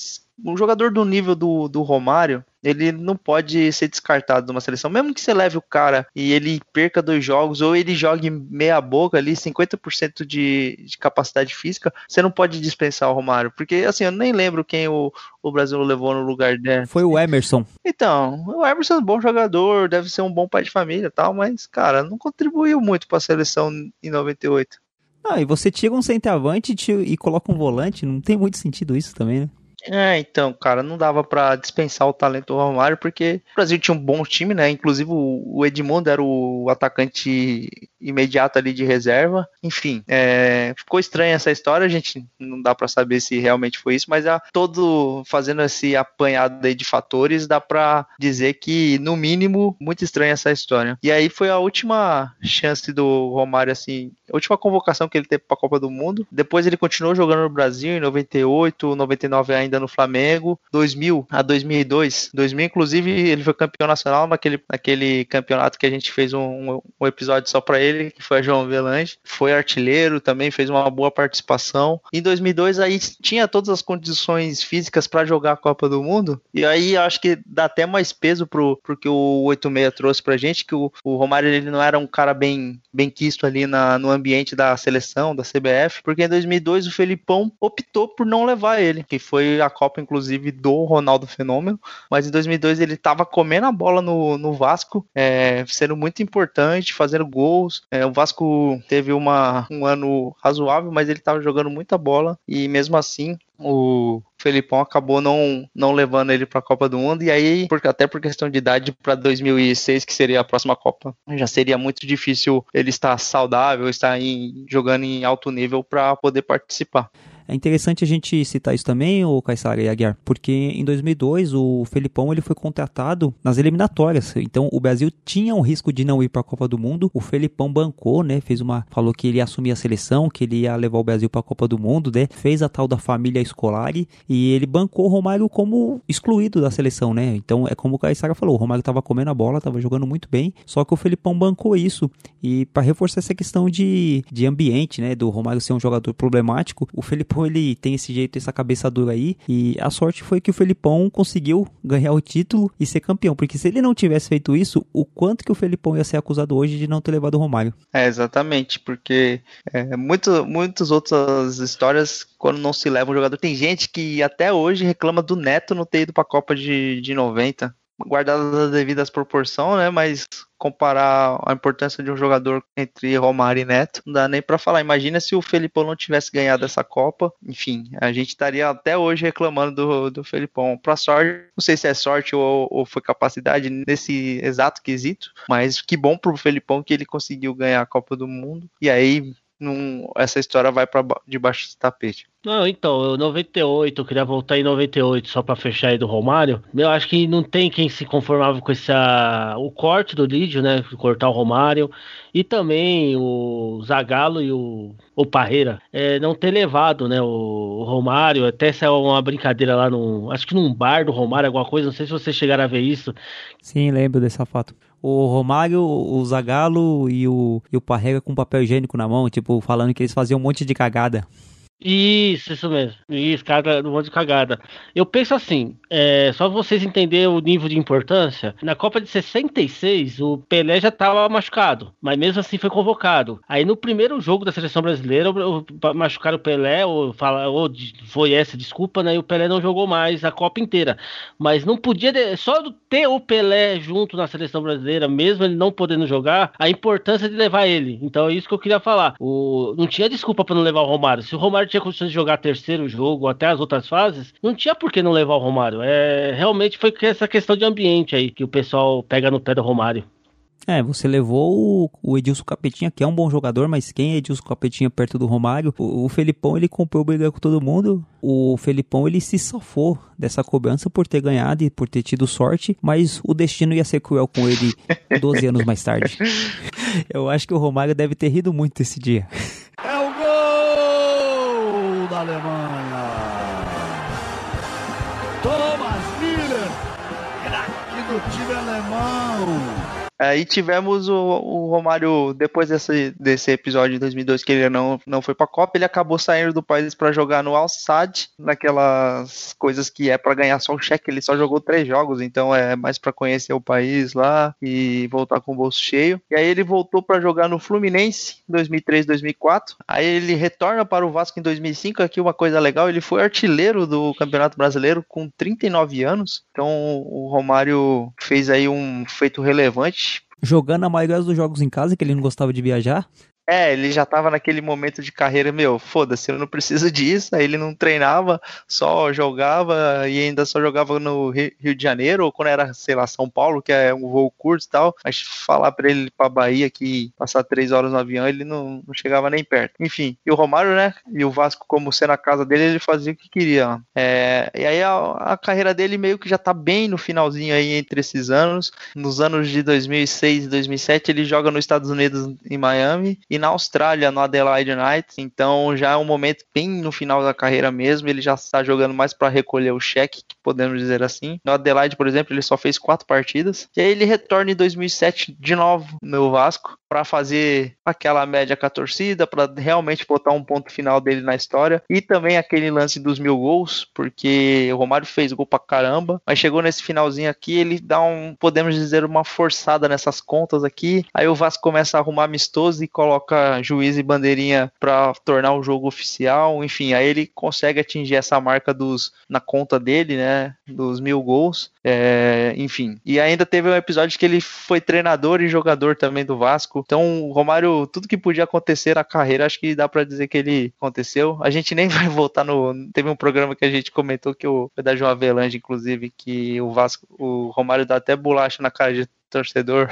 um jogador do nível do, do Romário, ele não pode ser descartado de uma seleção. Mesmo que você leve o cara e ele perca dois jogos, ou ele jogue meia boca ali, 50% de, de capacidade física, você não pode dispensar o Romário. Porque, assim, eu nem lembro quem o, o Brasil levou no lugar dele. Foi o Emerson. Então, o Emerson é um bom jogador, deve ser um bom pai de família e tal, mas, cara, não contribuiu muito para a seleção em 98. Ah, e você tira um centroavante e, e coloca um volante, não tem muito sentido isso também, né? É, então, cara, não dava para dispensar o talento do Romário, porque o Brasil tinha um bom time, né? Inclusive o Edmundo era o atacante imediato ali de reserva. Enfim, é, ficou estranha essa história, a gente não dá para saber se realmente foi isso, mas a, todo fazendo esse apanhado aí de fatores, dá para dizer que, no mínimo, muito estranha essa história. E aí foi a última chance do Romário, assim, a última convocação que ele teve para a Copa do Mundo. Depois ele continuou jogando no Brasil em 98, 99 ainda ainda no Flamengo, 2000 a 2002. 2000, inclusive, ele foi campeão nacional naquele, naquele campeonato que a gente fez um, um episódio só para ele, que foi a João Velange. Foi artilheiro também, fez uma boa participação. Em 2002, aí tinha todas as condições físicas para jogar a Copa do Mundo. E aí acho que dá até mais peso pro, pro que o 86 trouxe pra gente, que o, o Romário ele não era um cara bem, bem quisto ali na, no ambiente da seleção, da CBF, porque em 2002 o Felipão optou por não levar ele, que foi a Copa, inclusive, do Ronaldo Fenômeno, mas em 2002 ele estava comendo a bola no, no Vasco, é, sendo muito importante, fazendo gols. É, o Vasco teve uma, um ano razoável, mas ele estava jogando muita bola e mesmo assim o Felipão acabou não, não levando ele para a Copa do Mundo e aí, por, até por questão de idade, para 2006, que seria a próxima Copa, já seria muito difícil ele estar saudável, estar em, jogando em alto nível para poder participar. É interessante a gente citar isso também, o Caissara e Aguiar, porque em 2002 o Felipão ele foi contratado nas eliminatórias. Então o Brasil tinha um risco de não ir para a Copa do Mundo. O Felipão bancou, né? Fez uma falou que ele ia assumir a seleção, que ele ia levar o Brasil para a Copa do Mundo, né? Fez a tal da família escolar e ele bancou o Romário como excluído da seleção, né? Então é como o Caissara falou, o Romário estava comendo a bola, estava jogando muito bem, só que o Felipão bancou isso. E para reforçar essa questão de, de ambiente, né, do Romário ser um jogador problemático, o Felipão Ele tem esse jeito, essa cabeça dura aí. E a sorte foi que o Felipão conseguiu ganhar o título e ser campeão. Porque se ele não tivesse feito isso, o quanto que o Felipão ia ser acusado hoje de não ter levado o Romário? É, exatamente. Porque é, muito, muitas outras histórias, quando não se leva um jogador. Tem gente que até hoje reclama do Neto não ter ido pra Copa de, de 90. Guardadas as devidas proporções, né? Mas comparar a importância de um jogador entre Romário e Neto, não dá nem para falar. Imagina se o Felipão não tivesse ganhado essa Copa. Enfim, a gente estaria até hoje reclamando do, do Felipão. Pra sorte, não sei se é sorte ou, ou foi capacidade nesse exato quesito, mas que bom pro Felipão que ele conseguiu ganhar a Copa do Mundo. E aí, num, essa história vai para debaixo do tapete. Não, então, 98, eu queria voltar em 98 só para fechar aí do Romário. Eu acho que não tem quem se conformava com esse o corte do Lídio, né? Cortar o Romário. E também o Zagallo e o, o Parreira é, não ter levado, né? O, o Romário. Até saiu uma brincadeira lá no. Acho que num bar do Romário, alguma coisa. Não sei se vocês chegaram a ver isso. Sim, lembro dessa foto o Romário, o Zagallo e o, e o Parreira com papel higiênico na mão, tipo, falando que eles faziam um monte de cagada. Isso, isso mesmo. Isso, cara, um monte de cagada. Eu penso assim, é, só vocês entenderem o nível de importância. Na Copa de 66, o Pelé já estava machucado, mas mesmo assim foi convocado. Aí no primeiro jogo da seleção brasileira, machucaram o Pelé, ou, fala, ou foi essa desculpa, né? E o Pelé não jogou mais a Copa inteira. Mas não podia, só ter o Pelé junto na seleção brasileira, mesmo ele não podendo jogar, a importância de levar ele. Então é isso que eu queria falar. O, não tinha desculpa para não levar o Romário. Se o Romário Romário tinha condições de jogar terceiro jogo, até as outras fases, não tinha por que não levar o Romário. É, realmente foi essa questão de ambiente aí que o pessoal pega no pé do Romário. É, você levou o, Edilson Capetinha, que é um bom jogador, mas quem é Edilson Capetinha perto do Romário? O, o Felipão, ele comprou briga com todo mundo. O Felipão, ele se safou dessa cobrança por ter ganhado e por ter tido sorte, mas o destino ia ser cruel com ele 12 anos mais tarde. Eu acho que o Romário deve ter rido muito esse dia. Da Aí tivemos o, o, Romário, depois desse, desse episódio de 2002 que ele não, não foi pra Copa, ele acabou saindo do país para jogar no Al-Sadd, naquelas coisas que é para ganhar só o cheque, ele só jogou três jogos, então é mais para conhecer o país lá e voltar com o bolso cheio. E aí ele voltou para jogar no Fluminense em 2003, 2004. Aí ele retorna para o Vasco em 2005, aqui uma coisa legal, ele foi artilheiro do Campeonato Brasileiro com 39 anos. Então o Romário fez aí um feito relevante Jogando a maioria dos jogos em casa, que ele não gostava de viajar. É, ele já tava naquele momento de carreira, meu, foda-se, eu não preciso disso. Aí ele não treinava, só jogava e ainda só jogava no Rio de Janeiro, ou quando era, sei lá, São Paulo, que é um voo curto e tal. Mas falar pra ele ir pra Bahia que passar três horas no avião, ele não, não chegava nem perto. Enfim, e o Romário, né? E o Vasco, como sendo a casa dele, ele fazia o que queria. É, e aí a, a carreira dele meio que já tá bem no finalzinho aí entre esses anos. Nos anos de 2006 e 2007, ele joga nos Estados Unidos, em Miami. E na Austrália, no Adelaide Knights, então já é um momento bem no final da carreira mesmo, ele já está jogando mais para recolher o cheque, podemos dizer assim. No Adelaide, por exemplo, ele só fez quatro partidas, e aí ele retorna em 2007 de novo no Vasco, para fazer aquela média com a torcida, para realmente botar um ponto final dele na história. E também aquele lance dos mil gols, porque o Romário fez gol pra caramba, mas chegou nesse finalzinho aqui, ele dá um, podemos dizer, uma forçada nessas contas aqui. Aí o Vasco começa a arrumar amistoso e coloca juiz e bandeirinha para tornar o jogo oficial. Enfim, aí ele consegue atingir essa marca dos na conta dele, né? Dos mil gols. É, enfim. E ainda teve um episódio que ele foi treinador e jogador também do Vasco. Então, o Romário, tudo que podia acontecer na carreira, acho que dá para dizer que ele aconteceu. A gente nem vai voltar no. Teve um programa que a gente comentou que o foi da João Avelange, inclusive, que o Vasco, o Romário dá até bolacha na cara de torcedor.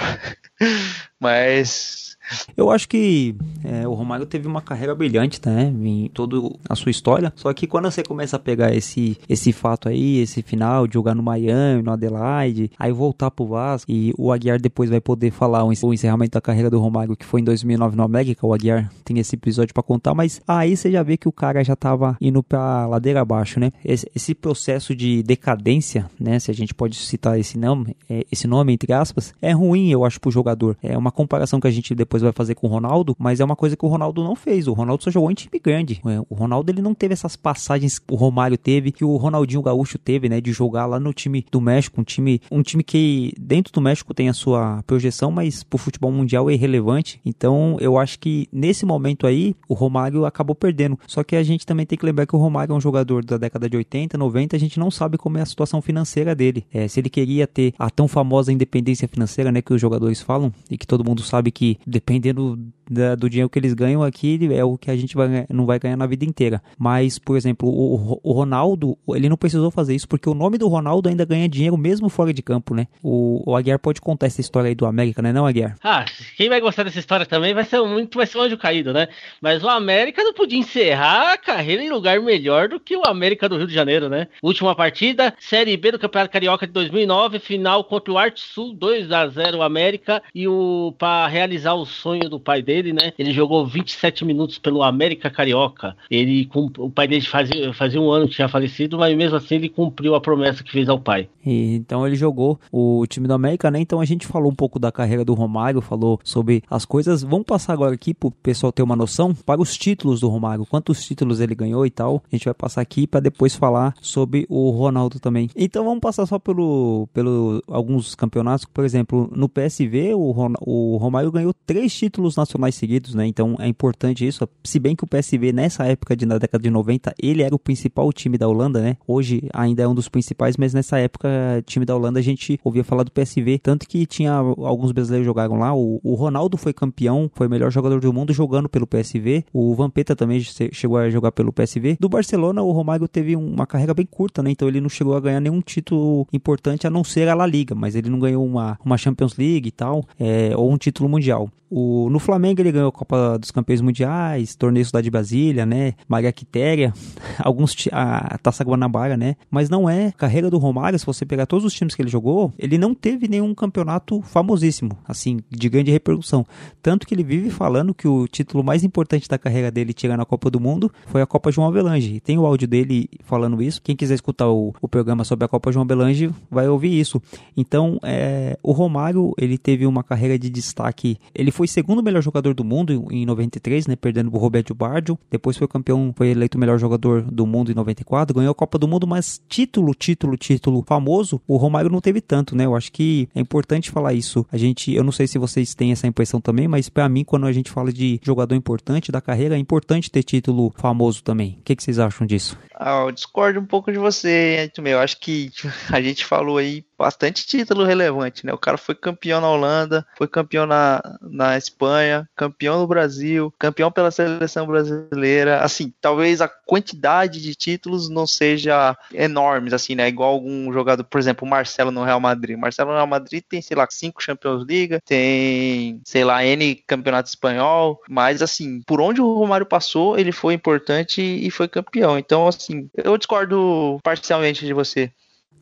Mas eu acho que é, o Romário teve uma carreira brilhante, né? Em toda a sua história. Só que quando você começa a pegar esse, esse fato aí, esse final de jogar no Miami, no Adelaide, aí voltar pro Vasco e o Aguiar depois vai poder falar o encerramento da carreira do Romário, que foi em 2009 no América. O Aguiar tem esse episódio para contar, mas aí você já vê que o cara já tava indo pra ladeira abaixo, né? Esse, esse processo de decadência, né? Se a gente pode citar esse nome, é, esse nome entre aspas, é ruim, eu acho, pro jogador. É uma comparação que a gente depois depois vai fazer com o Ronaldo, mas é uma coisa que o Ronaldo não fez. O Ronaldo só jogou em time grande. É, o Ronaldo ele não teve essas passagens que o Romário teve, que o Ronaldinho Gaúcho teve, né, de jogar lá no time do México, um time, um time que dentro do México tem a sua projeção, mas pro futebol mundial é irrelevante. Então, eu acho que nesse momento aí, o Romário acabou perdendo. Só que a gente também tem que lembrar que o Romário é um jogador da década de 80, 90, a gente não sabe como é a situação financeira dele. É, se ele queria ter a tão famosa independência financeira, né, que os jogadores falam, e que todo mundo sabe que dependendo da, do dinheiro que eles ganham aqui é o que a gente vai, não vai ganhar na vida inteira. Mas, por exemplo, o, o Ronaldo, ele não precisou fazer isso porque o nome do Ronaldo ainda ganha dinheiro mesmo fora de campo, né? O, o Aguiar pode contar essa história aí do América, né, não, Aguiar? Ah, quem vai gostar dessa história também vai ser muito, vai ser um anjo caído, né? Mas o América não podia encerrar a carreira em lugar melhor do que o América do Rio de Janeiro, né? Última partida, Série B do Campeonato Carioca de 2009, final contra o Arte Sul, 2 a 0 América e o para realizar o sonho do pai dele, né? Ele jogou 27 minutos pelo América Carioca. Ele o pai dele fazia, fazia um ano que tinha falecido, mas mesmo assim ele cumpriu a promessa que fez ao pai. E, então ele jogou o time do América, né? Então a gente falou um pouco da carreira do Romário, falou sobre as coisas. Vamos passar agora aqui pro pessoal ter uma noção para os títulos do Romário, quantos títulos ele ganhou e tal. A gente vai passar aqui para depois falar sobre o Ronaldo também. Então vamos passar só pelo, pelo alguns campeonatos. Por exemplo, no PSV o, Ron, o Romário ganhou três títulos nacionais seguidos, né? Então é importante isso. Se bem que o PSV nessa época de, na década de 90 ele era o principal time da Holanda, né? Hoje ainda é um dos principais, mas nessa época time da Holanda a gente ouvia falar do PSV, tanto que tinha alguns brasileiros jogaram lá. O, o Ronaldo foi campeão, foi o melhor jogador do mundo jogando pelo PSV. O Vampeta também chegou a jogar pelo PSV. Do Barcelona, o Romário teve uma carreira bem curta, né? Então ele não chegou a ganhar nenhum título importante a não ser a La Liga, mas ele não ganhou uma, uma Champions League e tal, é, ou um título mundial. O, no Flamengo ele ganhou a Copa dos Campeões Mundiais, Torneio Cidade de Brasília, né? Maria Quitéria, alguns a Taça Guanabara, né? Mas não é carreira do Romário, se você pegar todos os times que ele jogou, ele não teve nenhum campeonato famosíssimo, assim, de grande repercussão. Tanto que ele vive falando que o título mais importante da carreira dele tirando a Copa do Mundo foi a Copa João Avelange. Tem o áudio dele falando isso. Quem quiser escutar o, o programa sobre a Copa João Avelange vai ouvir isso. Então, é, o Romário, ele teve uma carreira de destaque. Ele foi segundo melhor jogador do mundo em 93, né, perdendo pro Roberto Bardio. Depois foi campeão, foi eleito o melhor jogador do mundo em 94, ganhou a Copa do Mundo, mas título, título, título famoso, o Romário não teve tanto, né? Eu acho que é importante falar isso. A gente, eu não sei se vocês têm essa impressão também, mas para mim quando a gente fala de jogador importante da carreira, é importante ter título famoso também. O que, que vocês acham disso? Ah, eu discordo um pouco de você, Edson. Eu acho que a gente falou aí bastante título relevante, né? O cara foi campeão na Holanda, foi campeão na, na Espanha, campeão no Brasil, campeão pela seleção brasileira. Assim, talvez a quantidade de títulos não seja enormes, assim, né? Igual algum jogador, por exemplo, o Marcelo no Real Madrid. Marcelo no Real Madrid tem, sei lá, cinco Champions League, tem, sei lá, N campeonato espanhol, mas assim, por onde o Romário passou, ele foi importante e foi campeão. Então, assim, eu discordo parcialmente de você.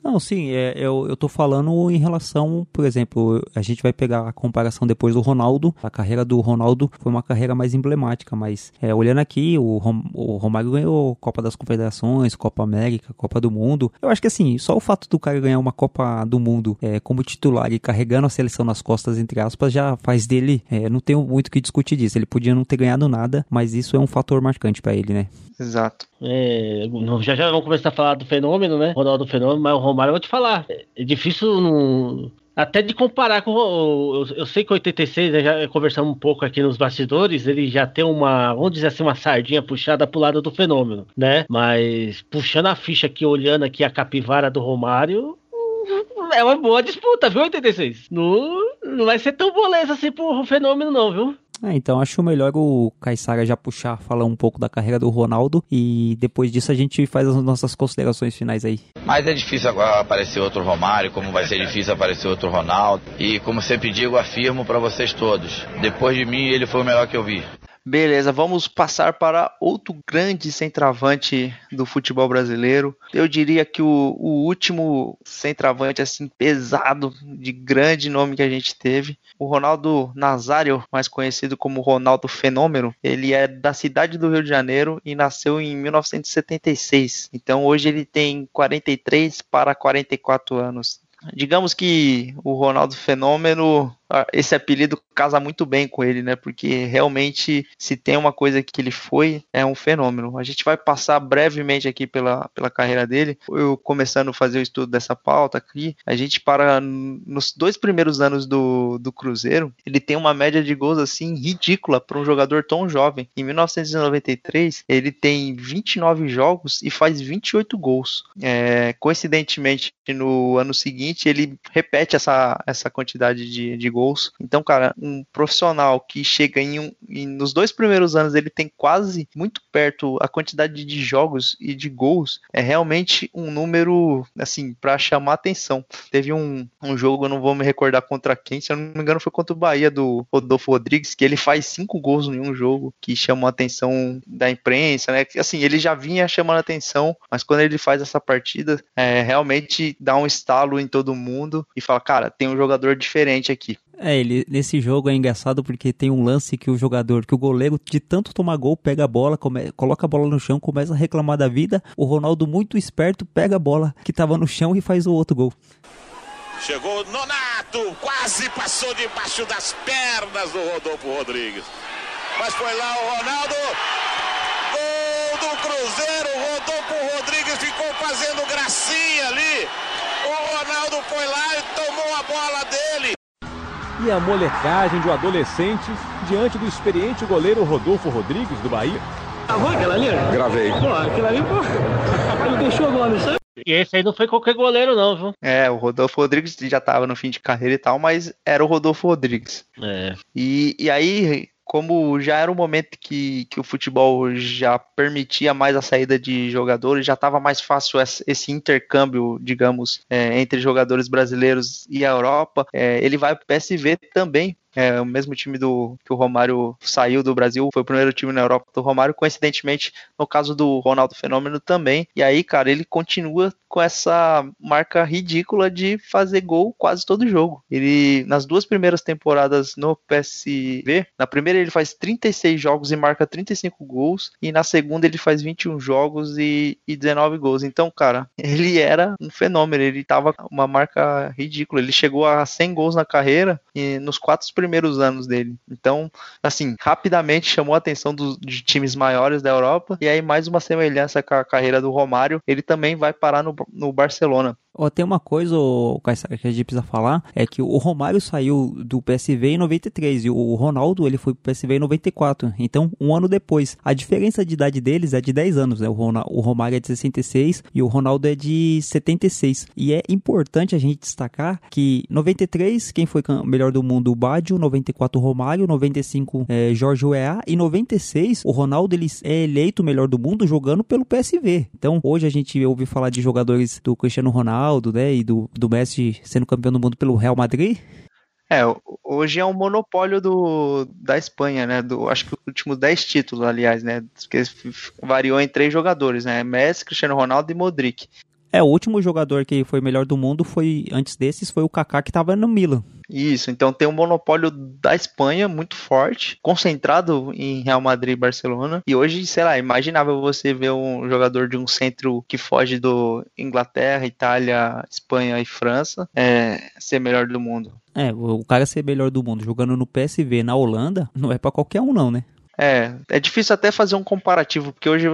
Não, sim, é, eu, eu tô falando em relação, por exemplo, a gente vai pegar a comparação depois do Ronaldo. A carreira do Ronaldo foi uma carreira mais emblemática, mas é, olhando aqui, o, Rom, o Romário ganhou Copa das Confederações, Copa América, Copa do Mundo. Eu acho que assim, só o fato do cara ganhar uma Copa do Mundo é, como titular e carregando a seleção nas costas, entre aspas, já faz dele, é, não tenho muito o que discutir disso. Ele podia não ter ganhado nada, mas isso é um fator marcante para ele, né? Exato. É, já já vamos começar a falar do fenômeno, né? Ronaldo Fenômeno, mas o Romário eu vou te falar. É difícil não. Até de comparar com. Eu, eu sei que o 86, né, já conversamos um pouco aqui nos bastidores, ele já tem uma, vamos dizer assim, uma sardinha puxada pro lado do fenômeno, né? Mas puxando a ficha aqui, olhando aqui a capivara do Romário, é uma boa disputa, viu, 86? Não, não vai ser tão moleza assim pro fenômeno, não, viu? É, então acho melhor o Caissara já puxar, falar um pouco da carreira do Ronaldo e depois disso a gente faz as nossas considerações finais aí. Mas é difícil agora aparecer outro Romário, como vai ser difícil aparecer outro Ronaldo. E como sempre digo, afirmo para vocês todos: depois de mim, ele foi o melhor que eu vi. Beleza, vamos passar para outro grande centroavante do futebol brasileiro. Eu diria que o, o, último centroavante assim pesado, de grande nome que a gente teve, o Ronaldo Nazário, mais conhecido como Ronaldo Fenômeno. Ele é da cidade do Rio de Janeiro e nasceu em 1976. Então hoje ele tem 43 para 44 anos digamos que o Ronaldo Fenômeno esse apelido casa muito bem com ele, né? Porque realmente, se tem uma coisa que ele foi, é um fenômeno. A gente vai passar brevemente aqui pela, pela carreira dele. Eu começando a fazer o estudo dessa pauta aqui, a gente para nos dois primeiros anos do, do Cruzeiro, ele tem uma média de gols assim ridícula para um jogador tão jovem. Em 1993, ele tem 29 jogos e faz 28 gols. É, coincidentemente, no ano seguinte, ele repete essa, essa quantidade de, de gols. Então, cara, um profissional que chega em, um, nos dois primeiros anos, ele tem quase muito perto a quantidade de jogos e de gols. É realmente um número, assim, para chamar atenção. Teve um, um jogo, eu não vou me recordar contra quem, se eu não me engano, foi contra o Bahia do Rodolfo Rodrigues, que ele faz cinco gols em um jogo, que chamou a atenção da imprensa, né? Assim, ele já vinha chamando atenção, mas quando ele faz essa partida, é, realmente dá um estalo em todo mundo e fala, cara, tem um jogador diferente aqui. É, ele, nesse jogo é engraçado porque tem um lance que o jogador, que o goleiro, de tanto tomar gol, pega a bola, come, coloca a bola no chão, começa a reclamar da vida. O Ronaldo, muito esperto, pega a bola que tava no chão e faz o outro gol. Chegou Nonato, quase passou debaixo das pernas do Rodolfo Rodrigues. Mas foi lá o Ronaldo. Gol do Cruzeiro, Rodolfo Rodrigues ficou fazendo gracinha ali. O Ronaldo foi lá e tomou a bola dele e a molecagem de um adolescente diante do experiente goleiro Rodolfo Rodrigues, do Bahia. Gravou aquela ali? Gravei. Pô, aquela ali, pô. Ele deixou alguma missão? E esse aí não foi qualquer goleiro, não, viu? É, o Rodolfo Rodrigues já tava no fim de carreira e tal, mas era o Rodolfo Rodrigues. É. E, e aí, como já era um momento que, que o futebol já permitia mais a saída de jogadores, já estava mais fácil esse intercâmbio, digamos, é, entre jogadores brasileiros e a Europa, é, ele vai para o PSV também é o mesmo time do que o Romário saiu do Brasil, foi o primeiro time na Europa do Romário, coincidentemente no caso do Ronaldo Fenômeno também. E aí, cara, ele continua com essa marca ridícula de fazer gol quase todo jogo. Ele nas duas primeiras temporadas no PSV, na primeira ele faz 36 jogos e marca 35 gols, e na segunda ele faz 21 jogos e, e 19 gols. Então, cara, ele era um fenômeno, ele tava uma marca ridícula. Ele chegou a 100 gols na carreira e nos quatro primeiros anos dele. Então, assim, rapidamente chamou a atenção dos, de times maiores da Europa. E aí, mais uma semelhança com a carreira do Romário, ele também vai parar no, no Barcelona. Oh, tem uma coisa, oh, que a gente precisa falar, é que o Romário saiu do PSV em 93 e o Ronaldo ele foi pro PSV em 94. Então, um ano depois. A diferença de idade deles é de 10 anos, né? O, Ronaldo, o Romário é de 66 e o Ronaldo é de 76. E é importante a gente destacar que 93, quem foi melhor do mundo? O Baggio, 94 o Romário, 95 é, Jorge Weah e 96 o Ronaldo ele é eleito o melhor do mundo jogando pelo PSV. Então, hoje a gente ouve falar de jogadores do Cristiano Ronaldo Ronaldo, né, e do, do Messi sendo campeão do mundo pelo Real Madrid? É, hoje é um monopólio do, da Espanha, né? Do, acho que os últimos 10 títulos, aliás, né? Que variou em três jogadores, né? Messi, Cristiano Ronaldo e Modric. É, o último jogador que foi melhor do mundo foi, antes desses, foi o Kaká que estava no Milan. Isso, então tem um monopólio da Espanha muito forte, concentrado em Real Madrid e Barcelona. E hoje, sei lá, imaginável você ver um jogador de um centro que foge do Inglaterra, Itália, Espanha e França é, ser melhor do mundo. É, o cara ser melhor do mundo jogando no PSV na Holanda não é para qualquer um, não, né? É, é difícil até fazer um comparativo, porque hoje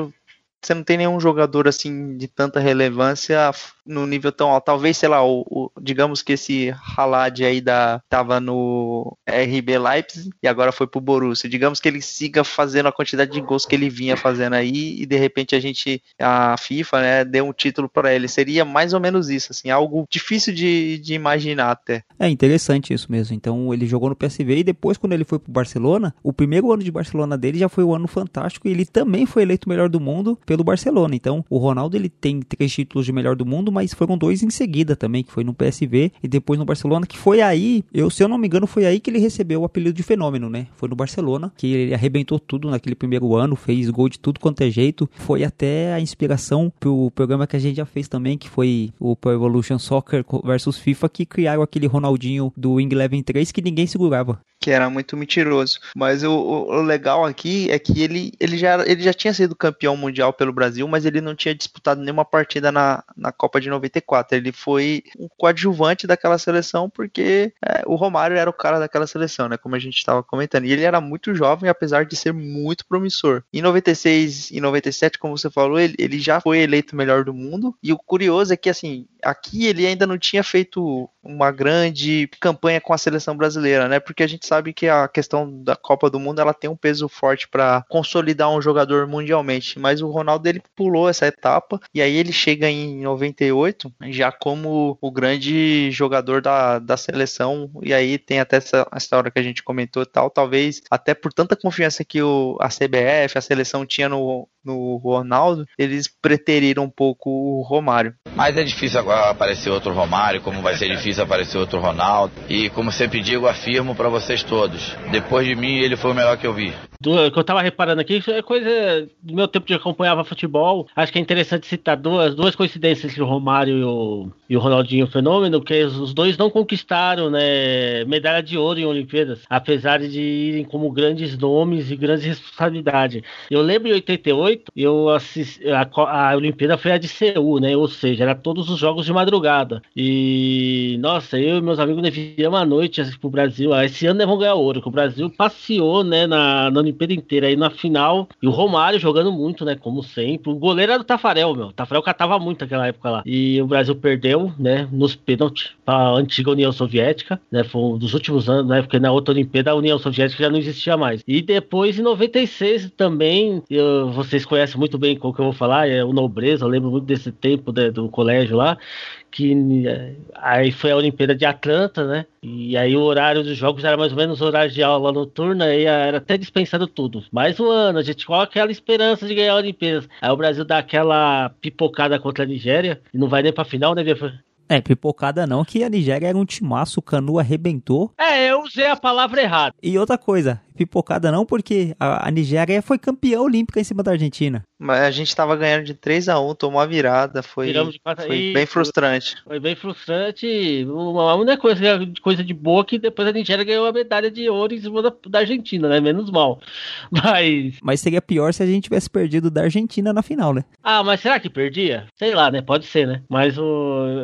você não tem nenhum jogador assim de tanta relevância no nível tão alto. Talvez, sei lá, o, o digamos que esse Halad aí da, tava no RB Leipzig e agora foi pro Borussia. Digamos que ele siga fazendo a quantidade de gols que ele vinha fazendo aí e de repente a gente, a FIFA, né, deu um título para ele. Seria mais ou menos isso, assim, algo difícil de, de imaginar até. É interessante isso mesmo. Então ele jogou no PSV e depois quando ele foi pro Barcelona, o primeiro ano de Barcelona dele já foi um ano fantástico e ele também foi eleito o melhor do mundo pelo Barcelona. Então o Ronaldo ele tem três títulos de melhor do mundo, mas foram dois em seguida também, que foi no PSV e depois no Barcelona, que foi aí, eu se eu não me engano, foi aí que ele recebeu o apelido de fenômeno, né? Foi no Barcelona, que ele arrebentou tudo naquele primeiro ano, fez gol de tudo quanto é jeito, foi até a inspiração pro programa que a gente já fez também, que foi o Pro Evolution Soccer versus FIFA, que criaram aquele Ronaldinho do Wing Eleven 3 que ninguém segurava que era muito mentiroso. Mas o, o, legal aqui é que ele, ele, já, ele já tinha sido campeão mundial pelo Brasil, mas ele não tinha disputado nenhuma partida na, na Copa de 94. Ele foi um coadjuvante daquela seleção porque é, o Romário era o cara daquela seleção, né? Como a gente estava comentando. E ele era muito jovem, apesar de ser muito promissor. Em 96 e 97, como você falou, ele, ele já foi eleito melhor do mundo. E o curioso é que, assim, aqui ele ainda não tinha feito uma grande campanha com a seleção brasileira, né? Porque a gente sabe que a questão da Copa do Mundo ela tem um peso forte para consolidar um jogador mundialmente, mas o Ronaldo ele pulou essa etapa e aí ele chega em 98 já como o grande jogador da, da seleção e aí tem até essa história que a gente comentou tal, talvez até por tanta confiança que o, a CBF, a seleção tinha no, no Ronaldo, eles preteriram um pouco o Romário. Mas é difícil agora aparecer outro Romário, como vai ser difícil aparecer outro Ronaldo. E como sempre digo, afirmo para vocês todos: depois de mim, ele foi o melhor que eu vi. Do, que eu tava reparando aqui, isso é coisa do meu tempo de acompanhava futebol. Acho que é interessante citar duas, duas coincidências entre o Romário e o, e o Ronaldinho Fenômeno, porque os dois não conquistaram né, medalha de ouro em Olimpíadas, apesar de irem como grandes nomes e grandes responsabilidades. Eu lembro em 88, eu assisti, a, a Olimpíada foi a de Seul, né? Ou seja, era todos os jogos de madrugada. E nossa, eu e meus amigos devíamos à noite assim, pro Brasil. Ah, esse ano vamos ganhar ouro, que o Brasil passeou, né, na, na Olimpíada inteira aí na final. E o Romário jogando muito, né? Como sempre. O goleiro era do Tafarel, meu. O Tafarel catava muito naquela época lá. E o Brasil perdeu, né? Nos pênaltis para a antiga União Soviética, né? Foi um dos últimos anos, né? Porque na outra Olimpíada a União Soviética já não existia mais. E depois, em 96, também, eu, vocês conhecem muito bem o que eu vou falar, é o Nobreza, eu lembro muito desse tempo né, do colégio lá que aí foi a Olimpíada de Atlanta, né? E aí o horário dos jogos era mais ou menos o horário de aula noturna e era até dispensado tudo. Mais um ano, a gente coloca aquela esperança de ganhar a Olimpíada. Aí o Brasil dá aquela pipocada contra a Nigéria e não vai nem pra final, né, é, pipocada não, que a Nigéria era um timaço, o Canu arrebentou. É, eu usei a palavra errada. E outra coisa, pipocada não, porque a, a Nigéria foi campeã olímpica em cima da Argentina. Mas a gente tava ganhando de 3 a 1 tomou a virada, foi, foi bem frustrante. Foi bem frustrante. Uma única coisa, coisa de boa que depois a Nigéria ganhou a medalha de ouro em cima da, da, Argentina, né? Menos mal. Mas. Mas seria pior se a gente tivesse perdido da Argentina na final, né? Ah, mas será que perdia? Sei lá, né? Pode ser, né? Mas o,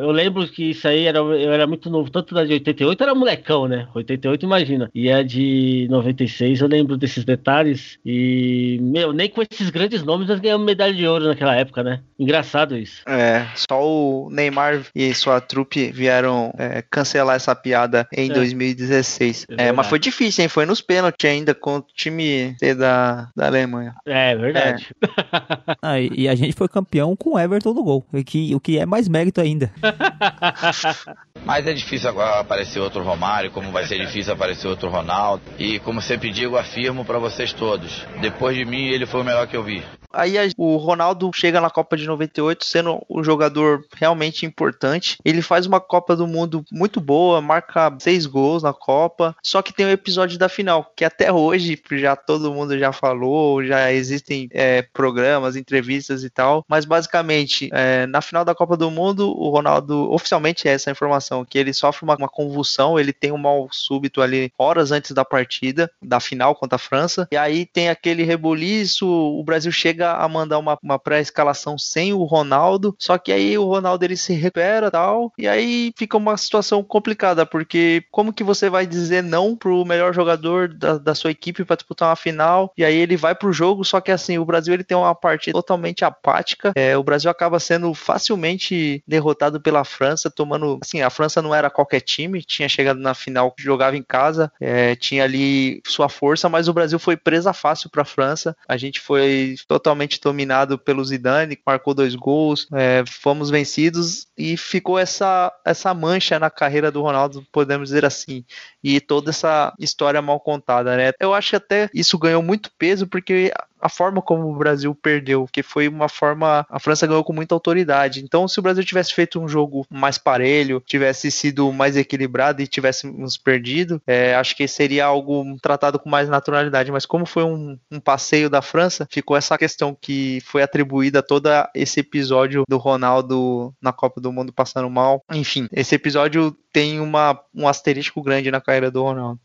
eu lembro que isso aí era, eu era muito novo. Tanto da de 88 era molecão, né? 88, imagina. E a de 96 eu lembro desses detalhes. E, meu, nem com esses grandes nomes nós ganhamos medalha de ouro naquela época, né? Engraçado isso. É, só o Neymar e sua trupe vieram é, cancelar essa piada em é. 2016. É, mas foi difícil, hein? Foi nos pênaltis ainda com o time da, da Alemanha. É, verdade. É. ah, e, e, a gente foi campeão com o Everton no gol, o que, o que é mais mérito ainda. Mas é difícil agora aparecer outro Romário, como vai ser difícil aparecer outro Ronaldo. E como sempre digo, afirmo para vocês todos: depois de mim, ele foi o melhor que eu vi. Aí o Ronaldo chega na Copa de 98 sendo um jogador realmente importante. Ele faz uma Copa do Mundo muito boa, marca seis gols na Copa. Só que tem o episódio da final, que até hoje já todo mundo já falou, já existem é, programas, entrevistas e tal. Mas basicamente, é, na final da Copa do Mundo, o Ronaldo, oficialmente é essa informação, que ele sofre uma, uma convulsão, ele tem um mal súbito ali horas antes da partida, da final contra a França. E aí tem aquele rebuliço, o Brasil chega chega a mandar uma, uma pré-escalação sem o Ronaldo, só que aí o Ronaldo ele se recupera tal, e aí fica uma situação complicada, porque como que você vai dizer não pro melhor jogador da, da sua equipe para disputar uma final, e aí ele vai pro jogo, só que assim, o Brasil ele tem uma partida totalmente apática, é, o Brasil acaba sendo facilmente derrotado pela França, tomando, assim, a França não era qualquer time, tinha chegado na final, jogava em casa, é, tinha ali sua força, mas o Brasil foi presa fácil para a França, a gente foi totalmente totalmente dominado pelo Zidane, marcou dois gols, é, fomos vencidos e ficou essa, essa mancha na carreira do Ronaldo, podemos dizer assim, e toda essa história mal contada, né? Eu acho que até isso ganhou muito peso porque a forma como o Brasil perdeu, que foi uma forma. A França ganhou com muita autoridade. Então, se o Brasil tivesse feito um jogo mais parelho, tivesse sido mais equilibrado e tivéssemos perdido, é, acho que seria algo tratado com mais naturalidade. Mas como foi um, um passeio da França, ficou essa questão que foi atribuída a todo esse episódio do Ronaldo na Copa do Mundo passando mal. Enfim, esse episódio tem uma, um asterisco grande na carreira do Ronaldo.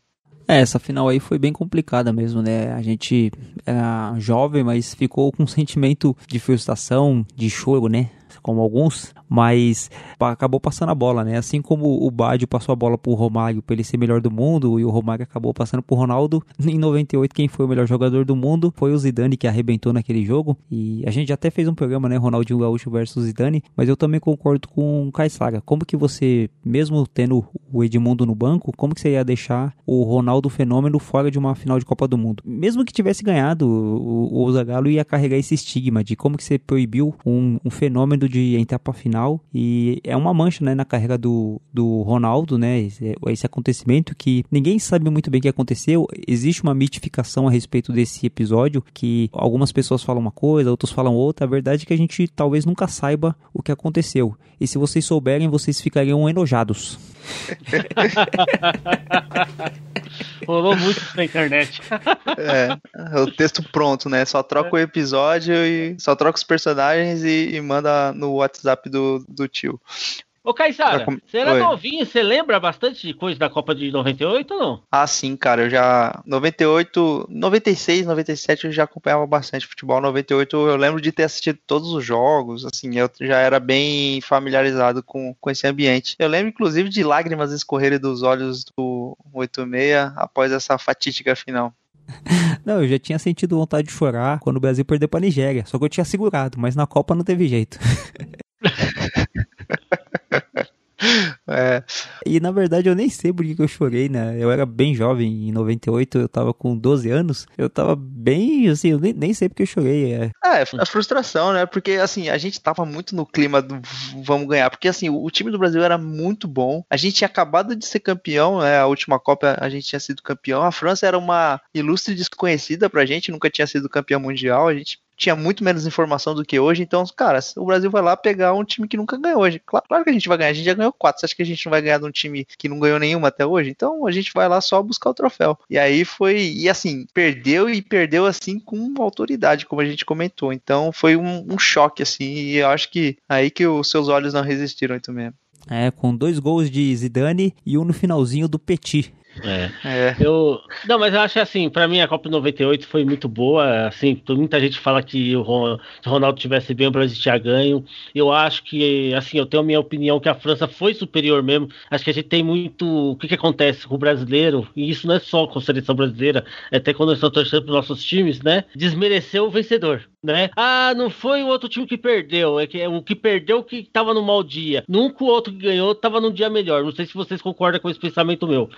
É, essa final aí foi bem complicada mesmo, né? A gente era jovem, mas ficou com um sentimento de frustração, de choro, né? Como alguns, mas acabou passando a bola, né? Assim como o Badio passou a bola pro Romário para ele ser melhor do mundo e o Romário acabou passando pro Ronaldo, em 98 quem foi o melhor jogador do mundo foi o Zidane que arrebentou naquele jogo e a gente até fez um programa, né, Ronaldinho Gaúcho versus Zidane, mas eu também concordo com o Caissara. Como que você, mesmo tendo o Edmundo no banco, como que você ia deixar o Ronaldo fenômeno fora de uma final de Copa do Mundo? Mesmo que tivesse ganhado, o, o Zagallo ia carregar esse estigma de como que você proibiu um, um fenômeno de entrar pra final final e é uma mancha né, na carreira do, do Ronaldo, né? Esse, esse acontecimento que ninguém sabe muito bem o que aconteceu. Existe uma mitificação a respeito desse episódio que algumas pessoas falam uma coisa, outros falam outra. A verdade é que a gente talvez nunca saiba o que aconteceu. E se vocês souberem, vocês ficariam enojados. Rolou muito na internet. é, o texto pronto, né? Só troca o episódio e só troca os personagens e, e manda no WhatsApp do, do tio. Ô, Caissara, você era Oi. novinho, você lembra bastante de coisa da Copa de 98 ou não? Ah, sim, cara, eu já. 98, 96, 97 eu já acompanhava bastante futebol. 98 eu lembro de ter assistido todos os jogos, assim, eu já era bem familiarizado com, com esse ambiente. Eu lembro, inclusive, de lágrimas escorrerem dos olhos do 86 após essa fatídica final. Não, eu já tinha sentido vontade de chorar quando o Brasil perdeu pra Nigéria. Só que eu tinha segurado, mas na Copa não teve jeito. É. E na verdade eu nem sei por que eu chorei, né? Eu era bem jovem, em 98 eu tava com 12 anos. Eu tava bem, assim, eu nem, nem sei porque eu chorei. É. é, a frustração, né? Porque assim, a gente tava muito no clima do vamos ganhar. Porque assim, o, o time do Brasil era muito bom. A gente tinha acabado de ser campeão, né? A última Copa a gente tinha sido campeão. A França era uma ilustre desconhecida pra gente, nunca tinha sido campeão mundial. A gente tinha muito menos informação do que hoje. Então, cara, o Brasil vai lá pegar um time que nunca ganhou hoje. Claro, claro, que a gente vai ganhar, a gente já ganhou quatro. Você acha que a gente não vai ganhar de um time que não ganhou nenhuma até hoje? Então a gente vai lá só buscar o troféu. E aí foi, e assim, perdeu e perdeu assim com autoridade, como a gente comentou. Então foi um, um choque, assim, e eu acho que aí que os seus olhos não resistiram muito mesmo. É, com dois gols de Zidane e um no finalzinho do Petit. É. é. Eu, não, mas eu acho assim, para mim a Copa 98 foi muito boa. Assim, muita gente fala que o Ronaldo tivesse bem, o Brasil tinha ganho. Eu acho que, assim, eu tenho a minha opinião que a França foi superior mesmo. Acho que a gente tem muito. O que, que acontece com o brasileiro, e isso não é só com a seleção brasileira, é até quando nós estamos torcendo para nossos times, né? Desmereceu o vencedor né? Ah, não foi o outro time que perdeu, é que é o que perdeu que tava no mau dia. Nunca o outro que ganhou tava num dia melhor. Não sei se vocês concordam com esse pensamento meu.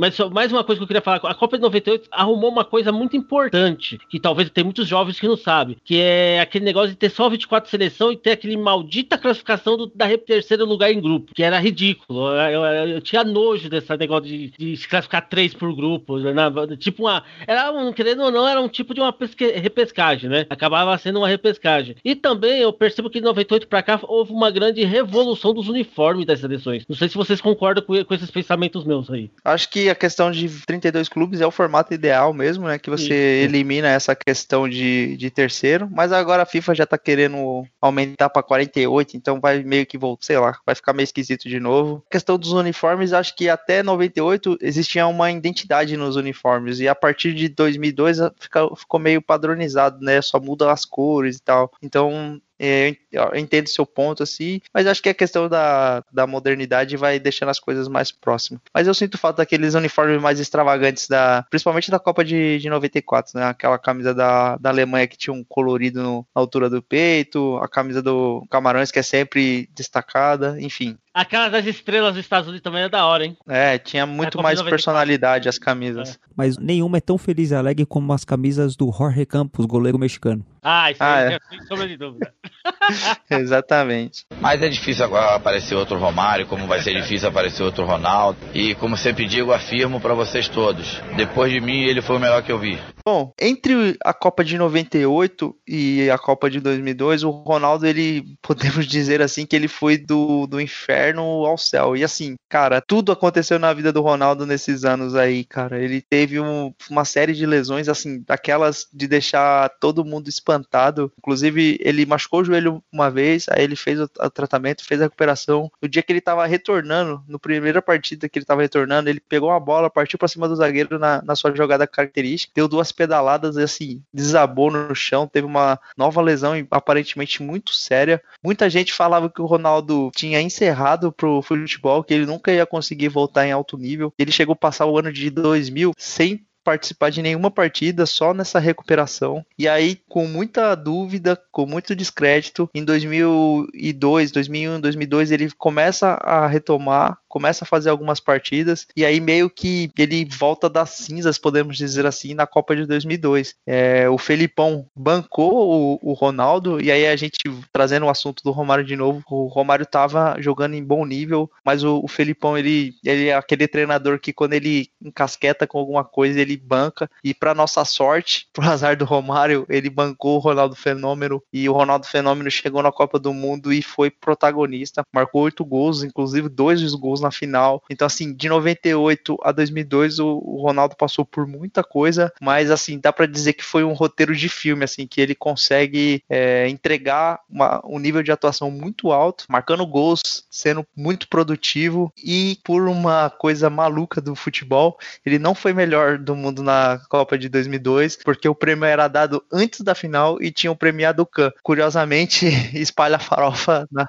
Mas só, mais uma coisa que eu queria falar, a Copa de 98 arrumou uma coisa muito importante, que talvez tem muitos jovens que não sabem, que é aquele negócio de ter só 24 seleção e ter aquele maldita classificação do, da terceiro lugar em grupo, que era ridículo. Eu, eu, eu tinha nojo desse negócio de, de, se classificar três por grupo, né? tipo uma, era um, querendo ou não, era um tipo de uma pesque, repescagem, né? Acabava sendo uma repescagem. E também eu percebo que de 98 para cá houve uma grande revolução dos uniformes das seleções. Não sei se vocês concordam com, com esses pensamentos meus aí. Acho que a questão de 32 clubes é o formato ideal mesmo, né? Que você Isso. elimina essa questão de, de terceiro, mas agora a FIFA já tá querendo aumentar para 48, então vai meio que voltar, sei lá, vai ficar meio esquisito de novo. A questão dos uniformes, acho que até 98 existia uma identidade nos uniformes e a partir de 2002 ficou, ficou meio padronizado, né? Só muda as cores e tal. Então, eu entendo seu ponto, assim, mas acho que a questão da, da modernidade vai deixando as coisas mais próximas. Mas eu sinto falta daqueles uniformes mais extravagantes, da, principalmente da Copa de, de 94, né? Aquela camisa da, da Alemanha que tinha um colorido no, na altura do peito, a camisa do Camarões que é sempre destacada, enfim. Aquela das estrelas dos Estados Unidos também é da hora, hein? É, tinha muito mais personalidade as camisas. É. Mas nenhuma é tão feliz e alegre como as camisas do Jorge Campos, goleiro mexicano. Ah, isso ah, aí, é. sem sombra de dúvida. Exatamente. Mas é difícil agora aparecer outro Romário, como vai ser difícil aparecer outro Ronaldo. E como sempre digo, afirmo para vocês todos: depois de mim, ele foi o melhor que eu vi. Bom, entre a Copa de 98 e a Copa de 2002, o Ronaldo, ele, podemos dizer assim, que ele foi do, do inferno ao céu. E assim, cara, tudo aconteceu na vida do Ronaldo nesses anos aí, cara. Ele teve um, uma série de lesões, assim, daquelas de deixar todo mundo espantado. Inclusive, ele machucou o joelho uma vez, aí ele fez o, o tratamento, fez a recuperação. No dia que ele tava retornando, no primeira partida que ele tava retornando, ele pegou a bola, partiu para cima do zagueiro na, na sua jogada característica, deu duas pedaladas e assim, desabou no chão, teve uma nova lesão aparentemente muito séria. Muita gente falava que o Ronaldo tinha encerrado pro futebol, que ele nunca ia conseguir voltar em alto nível. Ele chegou a passar o ano de 2000 sem participar de nenhuma partida, só nessa recuperação. E aí, com muita dúvida, com muito descrédito, em 2002, 2001, 2002, ele começa a retomar começa a fazer algumas partidas e aí meio que ele volta das cinzas, podemos dizer assim, na Copa de 2002. É, o Felipão bancou o, o, Ronaldo e aí a gente trazendo o assunto do Romário de novo, o Romário tava jogando em bom nível, mas o, o Felipão ele, ele é aquele treinador que quando ele encasqueta com alguma coisa ele banca e para nossa sorte, pro azar do Romário, ele bancou o Ronaldo Fenômeno e o Ronaldo Fenômeno chegou na Copa do Mundo e foi protagonista, marcou oito gols, inclusive dois dos gols gols na final. Então, assim, de 98 a 2002, o, o Ronaldo passou por muita coisa, mas, assim, dá para dizer que foi um roteiro de filme, assim, que ele consegue é, entregar uma, um nível de atuação muito alto, marcando gols, sendo muito produtivo e por uma coisa maluca do futebol, ele não foi melhor do mundo na Copa de 2002, porque o prêmio era dado antes da final e tinha o premiado Can. Curiosamente, espalha farofa na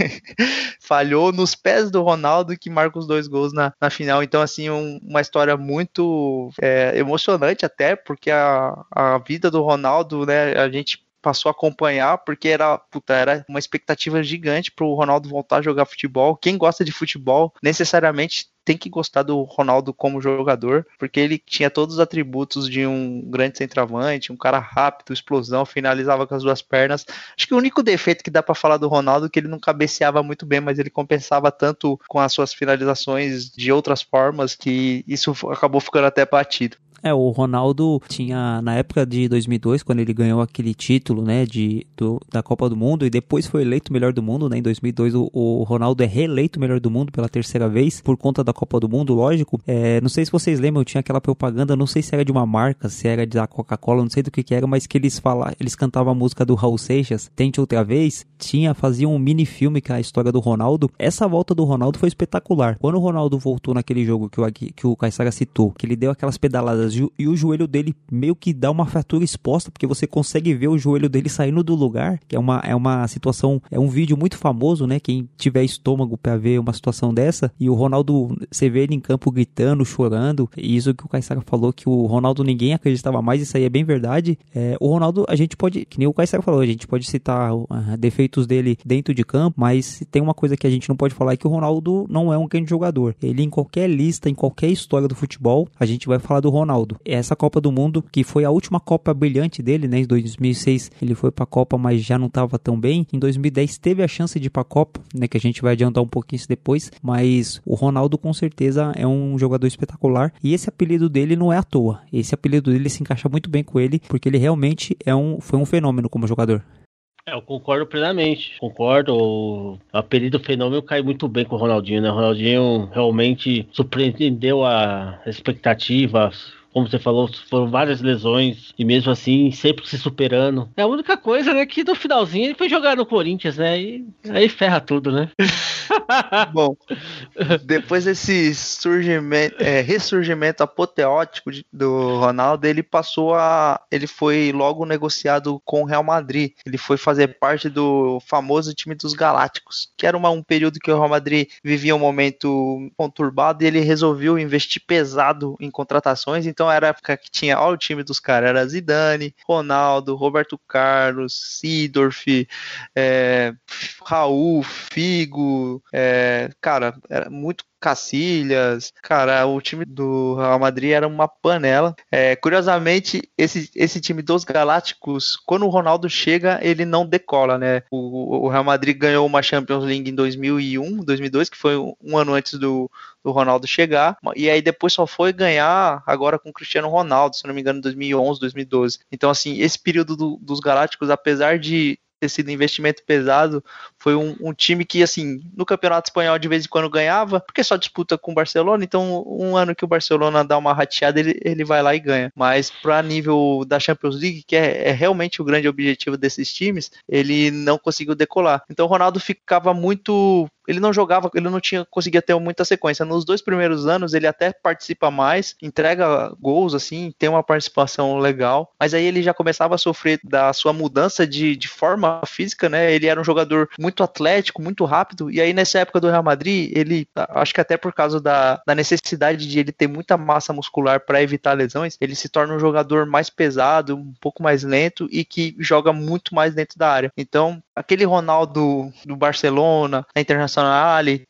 falhou nos pés do Ronaldo que marca os dois gols na, na final. Então, assim, um, uma história muito é, emocionante até, porque a, a vida do Ronaldo, né, a gente passou a acompanhar, porque era, puta, era uma expectativa gigante para o Ronaldo voltar a jogar futebol. Quem gosta de futebol necessariamente tem que gostar do Ronaldo como jogador, porque ele tinha todos os atributos de um grande centroavante, um cara rápido, explosão, finalizava com as duas pernas. Acho que o único defeito que dá para falar do Ronaldo é que ele não cabeceava muito bem, mas ele compensava tanto com as suas finalizações de outras formas que isso acabou ficando até batido. É, o Ronaldo tinha, na época de 2002, quando ele ganhou aquele título, né, de, do, da Copa do Mundo, e depois foi eleito melhor do mundo, né, em 2002 o, o Ronaldo é reeleito melhor do mundo pela terceira vez, por conta da Copa do Mundo, lógico. É, não sei se vocês lembram, tinha aquela propaganda, não sei se era de uma marca, se era da Coca-Cola, não sei do que que era, mas que eles falavam, eles cantavam a música do Raul Seixas, Tente Outra Vez, tinha, fazia um mini filme é a história do Ronaldo. Essa volta do Ronaldo foi espetacular. Quando o Ronaldo voltou naquele jogo que o, que o Caissara citou, que ele deu aquelas pedaladas e o joelho dele meio que dá uma fratura exposta, porque você consegue ver o joelho dele saindo do lugar, que é uma, é uma situação, é um vídeo muito famoso, né? Quem tiver estômago para ver uma situação dessa, e o Ronaldo, você vê ele em campo gritando, chorando, e isso que o Caissara falou, que o Ronaldo ninguém acreditava mais, isso aí é bem verdade. É, o Ronaldo, a gente pode, que nem o Caissara falou, a gente pode citar uh, defeitos dele dentro de campo, mas tem uma coisa que a gente não pode falar, é que o Ronaldo não é um grande jogador. Ele em qualquer lista, em qualquer história do futebol, a gente vai falar do Ronaldo. É essa Copa do Mundo, que foi a última Copa brilhante dele, né? Em 2006 ele foi para a Copa, mas já não estava tão bem. Em 2010 teve a chance de ir para a Copa, né? Que a gente vai adiantar um pouquinho isso depois. Mas o Ronaldo com certeza é um jogador espetacular e esse apelido dele não é à toa. Esse apelido dele se encaixa muito bem com ele, porque ele realmente é um, foi um fenômeno como jogador. É, eu concordo plenamente. Concordo. O apelido fenômeno cai muito bem com o Ronaldinho, né? O Ronaldinho realmente surpreendeu as expectativas, como você falou, foram várias lesões e mesmo assim sempre se superando. É a única coisa, né, que no finalzinho ele foi jogar no Corinthians, né? E aí ferra tudo, né? Bom, depois desse surgimento, é, ressurgimento apoteótico do Ronaldo, ele passou a. Ele foi logo negociado com o Real Madrid. Ele foi fazer parte do famoso time dos Galácticos, que era uma, um período que o Real Madrid vivia um momento conturbado e ele resolveu investir pesado em contratações. Então era a época que tinha ó, o time dos caras: era Zidane, Ronaldo, Roberto Carlos, Sidorf, é, Raul, Figo. É, cara, era muito Cacilhas, cara, o time do Real Madrid era uma panela. É, curiosamente, esse, esse time dos Galácticos, quando o Ronaldo chega, ele não decola, né? O, o Real Madrid ganhou uma Champions League em 2001, 2002, que foi um ano antes do, do Ronaldo chegar, e aí depois só foi ganhar agora com o Cristiano Ronaldo, se não me engano, em 2011, 2012. Então, assim, esse período do, dos Galácticos, apesar de ter sido investimento pesado. Foi um, um, time que, assim, no Campeonato Espanhol de vez em quando ganhava, porque só disputa com o Barcelona, então um ano que o Barcelona dá uma rateada, ele, ele vai lá e ganha. Mas para nível da Champions League, que é, é realmente o grande objetivo desses times, ele não conseguiu decolar. Então o Ronaldo ficava muito ele não jogava, ele não tinha conseguia ter muita sequência. Nos dois primeiros anos ele até participa mais, entrega gols assim, tem uma participação legal, mas aí ele já começava a sofrer da sua mudança de, de forma física, né? Ele era um jogador muito atlético, muito rápido, e aí nessa época do Real Madrid, ele acho que até por causa da, da necessidade de ele ter muita massa muscular para evitar lesões, ele se torna um jogador mais pesado, um pouco mais lento e que joga muito mais dentro da área. Então, aquele Ronaldo do Barcelona, na Internacional,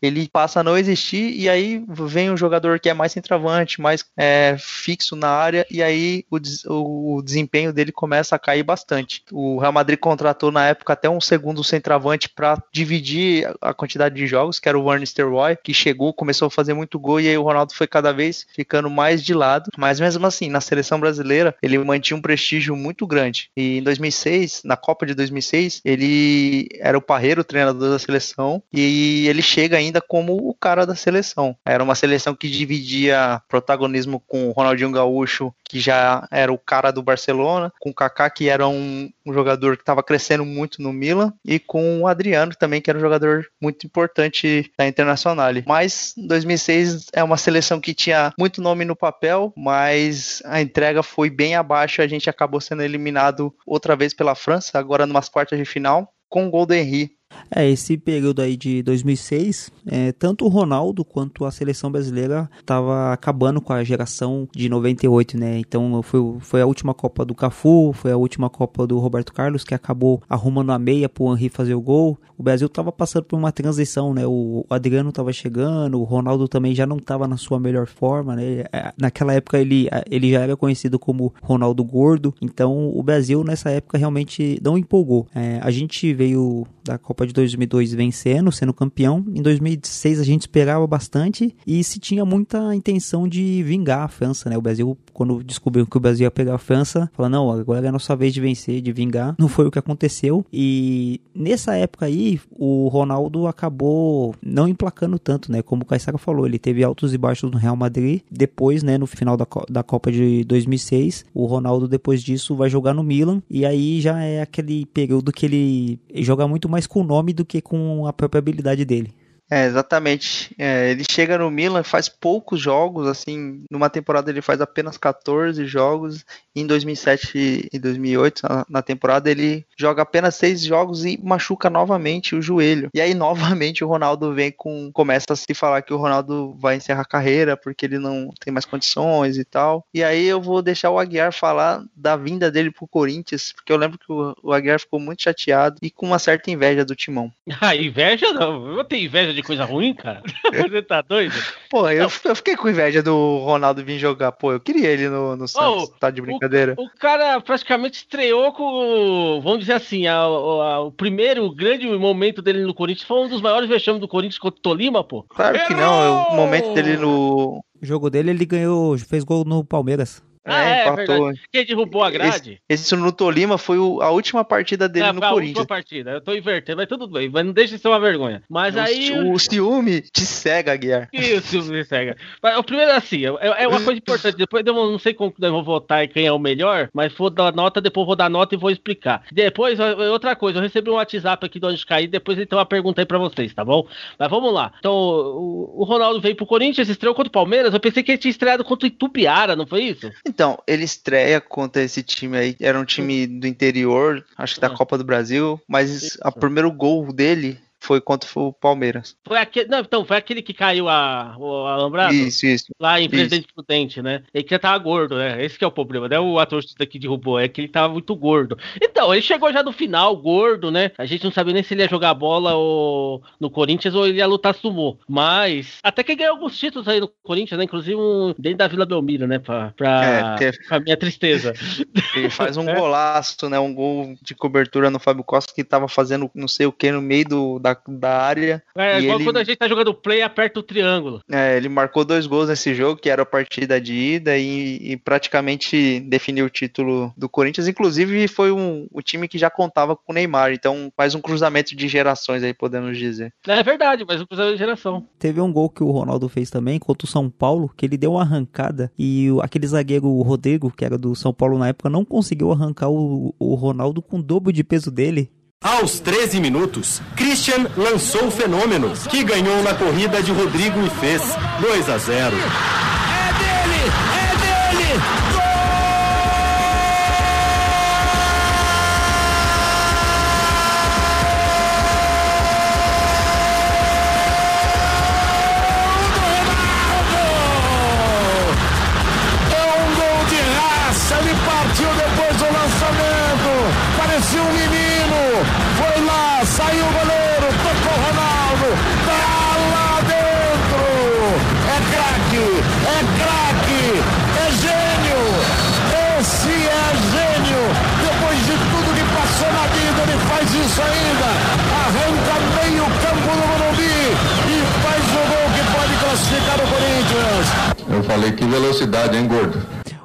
ele passa a não existir e aí vem um jogador que é mais centroavante, mais é, fixo na área e aí o, o desempenho dele começa a cair bastante. O Real Madrid contratou na época até um segundo centroavante para dividir a quantidade de jogos, que era o Van Nistelrooy, que chegou, começou a fazer muito gol e aí o Ronaldo foi cada vez ficando mais de lado. Mas mesmo assim, na seleção brasileira, ele mantinha um prestígio muito grande. E em 2006, na Copa de 2006, ele era o Parreiro, o treinador da seleção, e ele chega ainda como o cara da seleção. Era uma seleção que dividia protagonismo com o Ronaldinho Gaúcho, que já era o cara do Barcelona, com o Kaká, que era um, um jogador que estava crescendo muito no Milan, e com o Adriano também, que era um jogador muito importante da Internacional. Mas 2006 é uma seleção que tinha muito nome no papel, mas a entrega foi bem abaixo, a gente acabou sendo eliminado outra vez pela França, agora numas quartas de final com o gol do Henry. É, esse período aí de 2006, é, tanto o Ronaldo quanto a seleção brasileira estava acabando com a geração de 98, né? Então foi, foi a última Copa do Cafu, foi a última Copa do Roberto Carlos que acabou arrumando a meia para o Henry fazer o gol. O Brasil estava passando por uma transição, né? O Adriano estava chegando, o Ronaldo também já não estava na sua melhor forma, né? É, naquela época ele, ele já era conhecido como Ronaldo Gordo, então o Brasil nessa época realmente não empolgou. É, a gente veio da Copa de 2002 vencendo, sendo campeão. Em 2006 a gente esperava bastante e se tinha muita intenção de vingar a França, né? O Brasil, quando descobriu que o Brasil ia pegar a França, falou: não, agora é a nossa vez de vencer, de vingar. Não foi o que aconteceu. E nessa época aí, o Ronaldo acabou não emplacando tanto, né? Como o Caissara falou, ele teve altos e baixos no Real Madrid. Depois, né, no final da, da Copa de 2006, o Ronaldo, depois disso, vai jogar no Milan. E aí já é aquele período que ele joga muito mais com nome do que com a própria habilidade dele. É, exatamente. É, ele chega no Milan, faz poucos jogos, assim, numa temporada ele faz apenas 14 jogos. Em 2007 e 2008, na, na temporada, ele joga apenas 6 jogos e machuca novamente o joelho. E aí, novamente, o Ronaldo vem com. Começa a se falar que o Ronaldo vai encerrar a carreira porque ele não tem mais condições e tal. E aí eu vou deixar o Aguiar falar da vinda dele pro Corinthians, porque eu lembro que o, o Aguiar ficou muito chateado e com uma certa inveja do timão. Ah, inveja não. Eu tenho inveja de de coisa ruim, cara? Você tá doido? Pô, eu, eu, fiquei com inveja do Ronaldo vir jogar. Pô, eu queria ele no, no Santos. Oh, tá de brincadeira. O, o, cara praticamente estreou com, vamos dizer assim, a, a, o primeiro grande momento dele no Corinthians foi um dos maiores vexames do Corinthians contra o Tolima, pô. Claro que não. O momento dele no. O jogo dele, ele ganhou, fez gol no Palmeiras. Ah, é, é empatou. Quem derrubou a grade? Esse, esse no Tolima foi o, a última partida dele é, no Corinthians. A última partida. Eu tô invertendo, mas tudo bem. Mas não deixa de ser uma vergonha. Mas o, aí. O ciúme te cega, Guiar. Isso, o ciúme te cega. Mas, o primeiro, assim, é, é uma coisa importante. Depois eu não sei como eu vou votar e quem é o melhor, mas vou dar nota, depois vou dar nota e vou explicar. Depois, outra coisa, eu recebi um WhatsApp aqui do Onde Cair, depois ele tem uma pergunta aí pra vocês, tá bom? Mas vamos lá. Então, o, o Ronaldo veio pro Corinthians, estreou contra o Palmeiras. Eu pensei que ele tinha estreado contra o Itupiara, não foi isso? Então, ele estreia estreia contra esse time aí. Era um time do interior, acho que da Copa do Brasil, mas o primeiro gol dele foi contra o Palmeiras. Foi aquele, não, então, foi aquele que caiu a, o alambrado? Isso, isso. Lá em Presidente isso. Prudente, né? Ele que já tava gordo, né? Esse que é o problema, né? O ator daqui derrubou, é que ele tava muito gordo. Então, ele chegou já no final, gordo, né? A gente não sabia nem se ele ia jogar bola ou no Corinthians ou ele ia lutar sumô. Mas, até que ganhou alguns títulos aí no Corinthians, né? Inclusive um dentro da Vila Belmiro, né? Pra, pra, é, pra minha tristeza. Ele faz um é. golaço, né? Um gol de cobertura no Fábio Costa que tava fazendo não sei o que no meio do, da, da área. É, igual ele... quando a gente tá jogando play aperta o triângulo. É, ele marcou dois gols nesse jogo, que era a partida de ida, e, e praticamente definiu o título do Corinthians. Inclusive, foi um, o time que já contava com o Neymar. Então, mais um cruzamento de gerações aí, podemos dizer. É verdade, mais um cruzamento de geração. Teve um gol que o Ronaldo fez também contra o São Paulo, que ele deu uma arrancada e o, aquele zagueiro Rodrigo, que era do São Paulo na época, não conseguiu arrancar o, o Ronaldo com o dobro de peso dele. Aos 13 minutos, Christian lançou o fenômeno, que ganhou na corrida de Rodrigo e fez 2 a 0. Eu falei que velocidade, hein, gordo?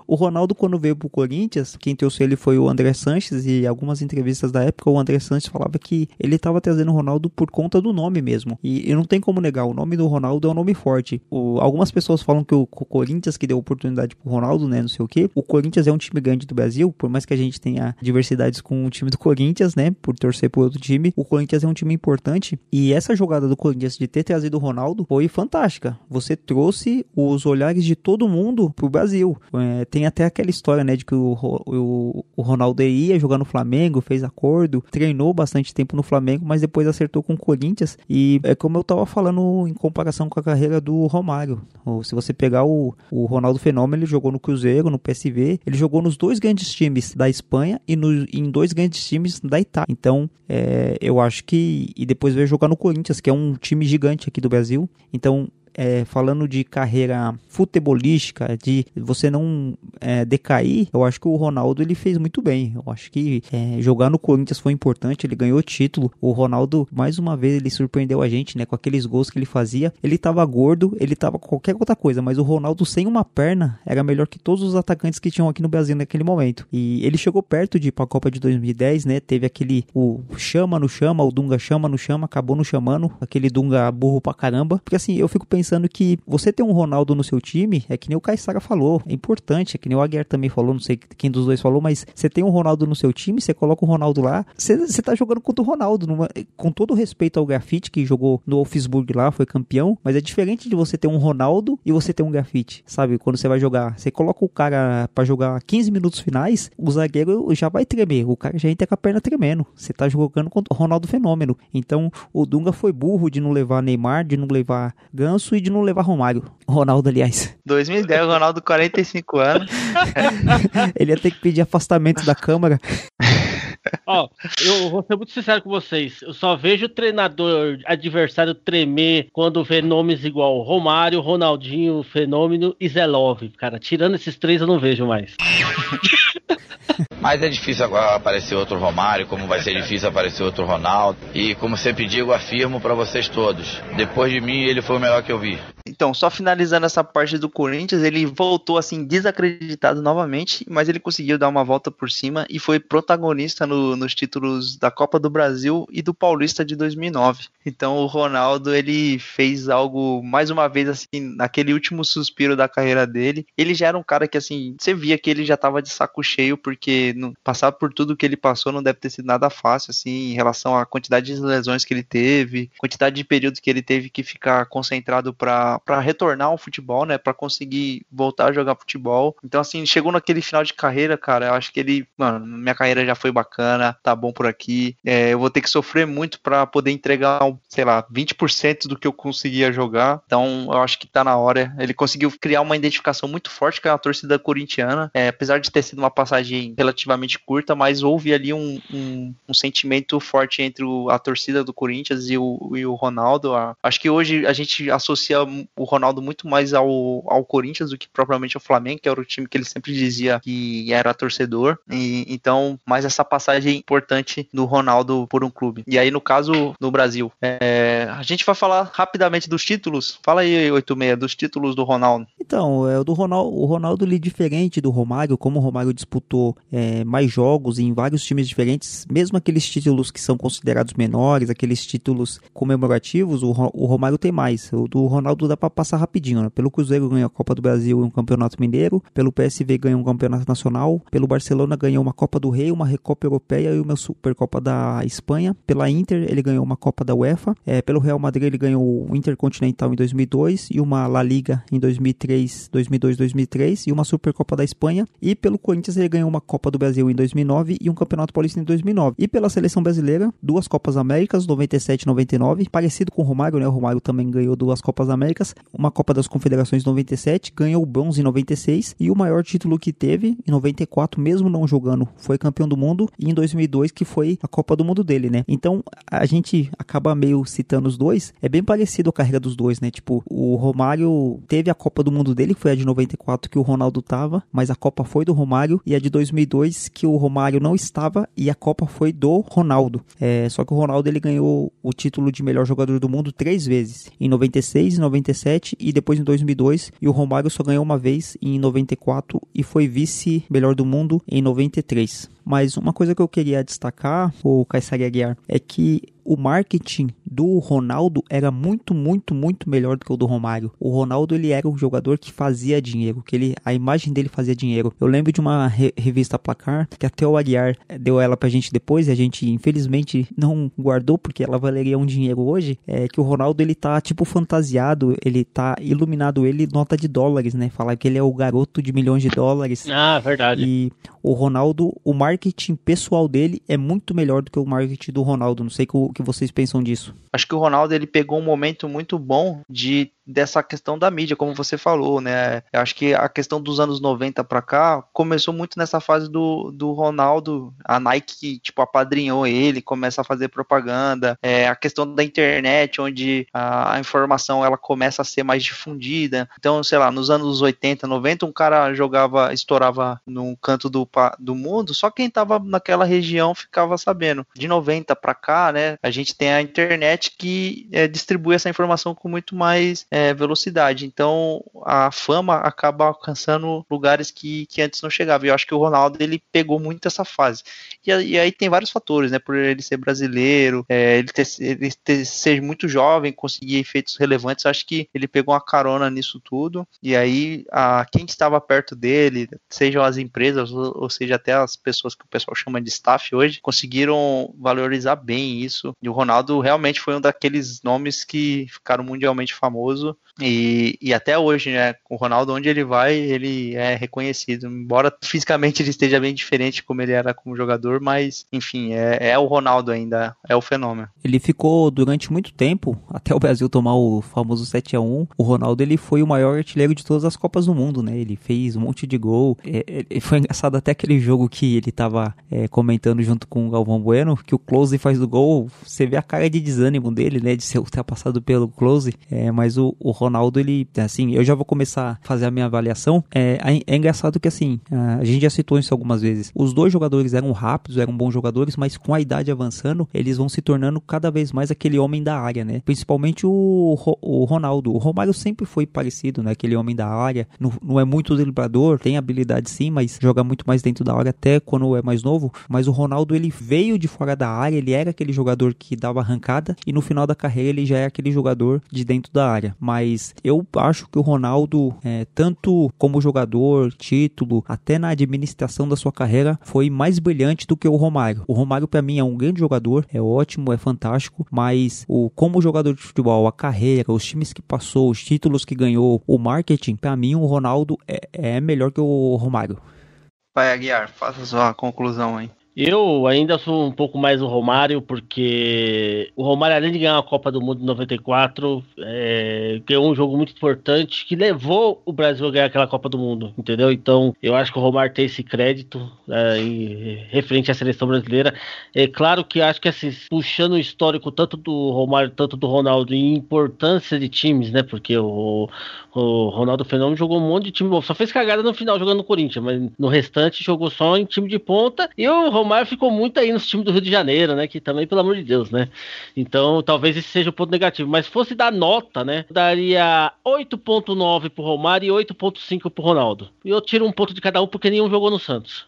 O Ronaldo, quando veio pro Corinthians, quem trouxe ele foi o André Sanches, e algumas entrevistas da época, o André Sanches falava que ele estava trazendo o Ronaldo por conta do nome mesmo. E, e, não tem como negar, o nome do Ronaldo é um nome forte. O, algumas pessoas falam que o, o, Corinthians que deu oportunidade pro Ronaldo, né, não sei o que. O Corinthians é um time grande do Brasil, por mais que a gente tenha diversidades com o time do Corinthians, né, por torcer por outro time, o Corinthians é um time importante. E essa jogada do Corinthians de ter trazido o Ronaldo foi fantástica. Você trouxe os olhares de todo mundo pro Brasil. É, tem até aquela história, né, de que o, o, o Ronaldo ia jogar no Flamengo, fez acordo, treinou bastante tempo no Flamengo, mas depois acertou com o Corinthians. E é como eu tava falando em comparação com a carreira do Romário. Se você pegar o, o Ronaldo Fenômeno, ele jogou no Cruzeiro, no PSV, ele jogou nos dois grandes times da Espanha e no, em dois grandes times da Itália. Então, é, eu acho que. E depois veio jogar no Corinthians, que é um time gigante aqui do Brasil. Então, é, falando de carreira futebolística, de você não é, decair, eu acho que o Ronaldo ele fez muito bem. Eu acho que é, jogar no Corinthians foi importante, ele ganhou título. O Ronaldo, mais uma vez, ele surpreendeu a gente, né? Com aqueles gols que ele fazia. Ele tava gordo, ele tava qualquer outra coisa, mas o Ronaldo sem uma perna era melhor que todos os atacantes que tinham aqui no Brasil naquele momento. E ele chegou perto de ir pra Copa de 2010, né? Teve aquele, o chama no chama, o Dunga chama no chama, acabou no chamando, aquele Dunga burro pra caramba. Porque assim, eu fico pensando pensando que você ter um Ronaldo no seu time é que nem o Caissara falou, é importante, é que nem o Aguiar também falou, não sei quem dos dois falou, mas você tem um Ronaldo no seu time, você coloca o Ronaldo lá, você, você tá jogando contra o Ronaldo, numa, com todo respeito ao Grafite, que jogou no Wolfsburg lá, foi campeão, mas é diferente de você ter um Ronaldo e você ter um Grafite, sabe? Quando você vai jogar, você coloca o cara para jogar 15 minutos finais, o zagueiro já vai tremer, o cara já entra com a perna tremendo, você tá jogando contra o Ronaldo Fenômeno. Então, o Dunga foi burro de não levar Neymar, de não levar Ganso e de não levar Romário. Ronaldo, aliás. 2010, Ronaldo, 45 anos. Ele ia ter que pedir afastamento da Câmara. Ó, eu vou ser muito sincero com vocês. Eu só vejo o treinador adversário tremer quando vê nomes igual Romário, Ronaldinho, Fenômeno e Zelov. Cara, tirando esses três eu não vejo mais. Mas é difícil agora aparecer outro Romário, como vai ser difícil aparecer outro Ronaldo. E como sempre digo, afirmo para vocês todos: depois de mim, ele foi o melhor que eu vi. Então, só finalizando essa parte do Corinthians, ele voltou assim desacreditado novamente, mas ele conseguiu dar uma volta por cima e foi protagonista no, nos títulos da Copa do Brasil e do Paulista de 2009. Então, o Ronaldo ele fez algo mais uma vez assim naquele último suspiro da carreira dele. Ele já era um cara que assim você via que ele já estava de saco cheio porque no, passar por tudo que ele passou não deve ter sido nada fácil assim em relação à quantidade de lesões que ele teve, quantidade de períodos que ele teve que ficar concentrado para retornar ao futebol, né? Para conseguir voltar a jogar futebol. Então, assim, chegou naquele final de carreira, cara. Eu acho que ele, mano, minha carreira já foi bacana, tá bom por aqui. É, eu vou ter que sofrer muito para poder entregar, sei lá, 20% do que eu conseguia jogar. Então, eu acho que tá na hora. Ele conseguiu criar uma identificação muito forte com a torcida corintiana, é, apesar de ter sido uma passagem relativamente curta, mas houve ali um, um, um sentimento forte entre o, a torcida do Corinthians e o, e o Ronaldo. acho que hoje a gente associa o Ronaldo muito mais ao, ao Corinthians do que propriamente ao Flamengo, que era o time que ele sempre dizia que era torcedor. E, então, mais essa passagem importante do Ronaldo por um clube. E aí, no caso, no Brasil, é, a gente vai falar rapidamente dos títulos. Fala aí, 86, dos títulos do Ronaldo. Então, é, o do Ronaldo, o Ronaldo ele diferente do Romário, como o Romário disputou é, mais jogos em vários times diferentes, mesmo aqueles títulos que são considerados menores, aqueles títulos comemorativos, o, o Romário tem mais. O do Ronaldo dá para passar rapidinho. Né? Pelo Cruzeiro ganhou a Copa do Brasil e um Campeonato Mineiro, pelo PSV ganhou um Campeonato Nacional, pelo Barcelona ganhou uma Copa do Rei, uma Recopa Europeia e uma Supercopa da Espanha. Pela Inter ele ganhou uma Copa da UEFA. É, pelo Real Madrid ele ganhou o Intercontinental em 2002 e uma La Liga em 2003, 2002, 2003 e uma Supercopa da Espanha. E pelo Corinthians ele ganhou uma Copa do Brasil em 2009 e um Campeonato Paulista em 2009. E pela seleção brasileira, duas Copas Américas, 97 e 99, parecido com o Romário, né? O Romário também ganhou duas Copas Américas, uma Copa das Confederações em 97, ganhou o bronze em 96 e o maior título que teve em 94, mesmo não jogando, foi campeão do mundo e em 2002 que foi a Copa do Mundo dele, né? Então a gente acaba meio citando os dois, é bem parecido a carreira dos dois, né? Tipo, o Romário teve a Copa do Mundo dele, que foi a de 94 que o Ronaldo tava, mas a Copa foi do Romário e a de 2002 que o Romário não estava e a Copa foi do Ronaldo. É, só que o Ronaldo ele ganhou o título de melhor jogador do mundo três vezes, em 96, 97 e depois em 2002, e o Romário só ganhou uma vez em 94 e foi vice melhor do mundo em 93. Mas uma coisa que eu queria destacar, o Kaysari Aguiar, é que o marketing do Ronaldo era muito, muito, muito melhor do que o do Romário. O Ronaldo ele era um jogador que fazia dinheiro, que ele, a imagem dele fazia dinheiro. Eu lembro de uma re revista Placar que até o Aguiar deu ela pra gente depois e a gente infelizmente não guardou porque ela valeria um dinheiro hoje. É que o Ronaldo ele tá tipo fantasiado, ele tá iluminado ele nota de dólares, né? Falar que ele é o garoto de milhões de dólares. Ah, verdade. E o Ronaldo, o marketing pessoal dele é muito melhor do que o marketing do Ronaldo. Não sei o que vocês pensam disso. Acho que o Ronaldo ele pegou um momento muito bom de dessa questão da mídia, como você falou, né? Eu acho que a questão dos anos 90 para cá começou muito nessa fase do, do Ronaldo, a Nike tipo apadrinhou ele, começa a fazer propaganda, é, a questão da internet, onde a, a, informação ela começa a ser mais difundida. Então, sei lá, nos anos 80, 90, um cara jogava, estourava num canto do, do mundo, só quem tava naquela região ficava sabendo. De 90 para cá, né? A gente tem a internet que é, distribui essa informação com muito mais é, velocidade. Então a fama acaba alcançando lugares que, que antes não chegava. E eu acho que o Ronaldo ele pegou muito essa fase. E, e aí tem vários fatores, né? Por ele ser brasileiro, é, ele, ter, ele ter, ser muito jovem, conseguir efeitos relevantes. Acho que ele pegou uma carona nisso tudo. E aí a, quem estava perto dele, sejam as empresas ou, ou seja até as pessoas que o pessoal chama de staff hoje, conseguiram valorizar bem isso. E o Ronaldo realmente foi um daqueles nomes que ficaram mundialmente famosos e, e até hoje, né, o Ronaldo, onde ele vai, ele é reconhecido. Embora fisicamente ele esteja bem diferente como ele era como jogador, mas enfim, é, é o Ronaldo ainda, é o fenômeno. Ele ficou durante muito tempo, até o Brasil tomar o famoso 7 a 1 o Ronaldo ele foi o maior artilheiro de todas as Copas do Mundo, né? Ele fez um monte de gol. É, é, foi engraçado até aquele jogo que ele tava é, comentando junto com o Galvão Bueno, que o Close faz do gol, você vê a cara de desânimo dele, né? De ser ultrapassado pelo Close. É, mas o, Ronaldo, ele, assim, eu já vou começar a fazer a minha avaliação. É, é engraçado que, assim, a gente já citou isso algumas vezes. Os dois jogadores eram rápidos, eram bons jogadores, mas com a idade avançando, eles vão se tornando cada vez mais aquele homem da área, né? Principalmente o, o Ronaldo. O Romário sempre foi parecido, né? Aquele homem da área. Não, não é muito driblador, tem habilidade sim, mas joga muito mais dentro da área, até quando é mais novo. Mas o Ronaldo, ele veio de fora da área, ele era aquele jogador que dava arrancada, e no final da carreira ele já é aquele jogador de dentro da área. Mas eu acho que o Ronaldo, é, tanto como jogador, título, até na administração da sua carreira, foi mais brilhante do que o Romário. O Romário, para mim, é um grande jogador, é ótimo, é fantástico, mas o como jogador de futebol, a carreira, os times que passou, os títulos que ganhou, o marketing, para mim, o Ronaldo é, é melhor que o Romário. Vai, Aguiar, faça sua conclusão aí. Eu ainda sou um pouco mais o Romário, porque o Romário, além de ganhar a Copa do Mundo em 94, é, ganhou um jogo muito importante que levou o Brasil a ganhar aquela Copa do Mundo, entendeu? Então, eu acho que o Romário tem esse crédito é, em, referente à seleção brasileira. É claro que acho que assim, puxando o histórico tanto do Romário, tanto do Ronaldo, em importância de times, né? Porque o, o Ronaldo Fenômeno jogou um monte de time, só fez cagada no final jogando no Corinthians, mas no restante jogou só em time de ponta. E o Romário ficou muito aí nos times do Rio de Janeiro, né? Que também, pelo amor de Deus, né? Então, talvez esse seja o ponto negativo. Mas se fosse dar nota, né? Daria 8.9 pro Romário e 8.5 pro Ronaldo. E eu tiro um ponto de cada um porque nenhum jogou no Santos.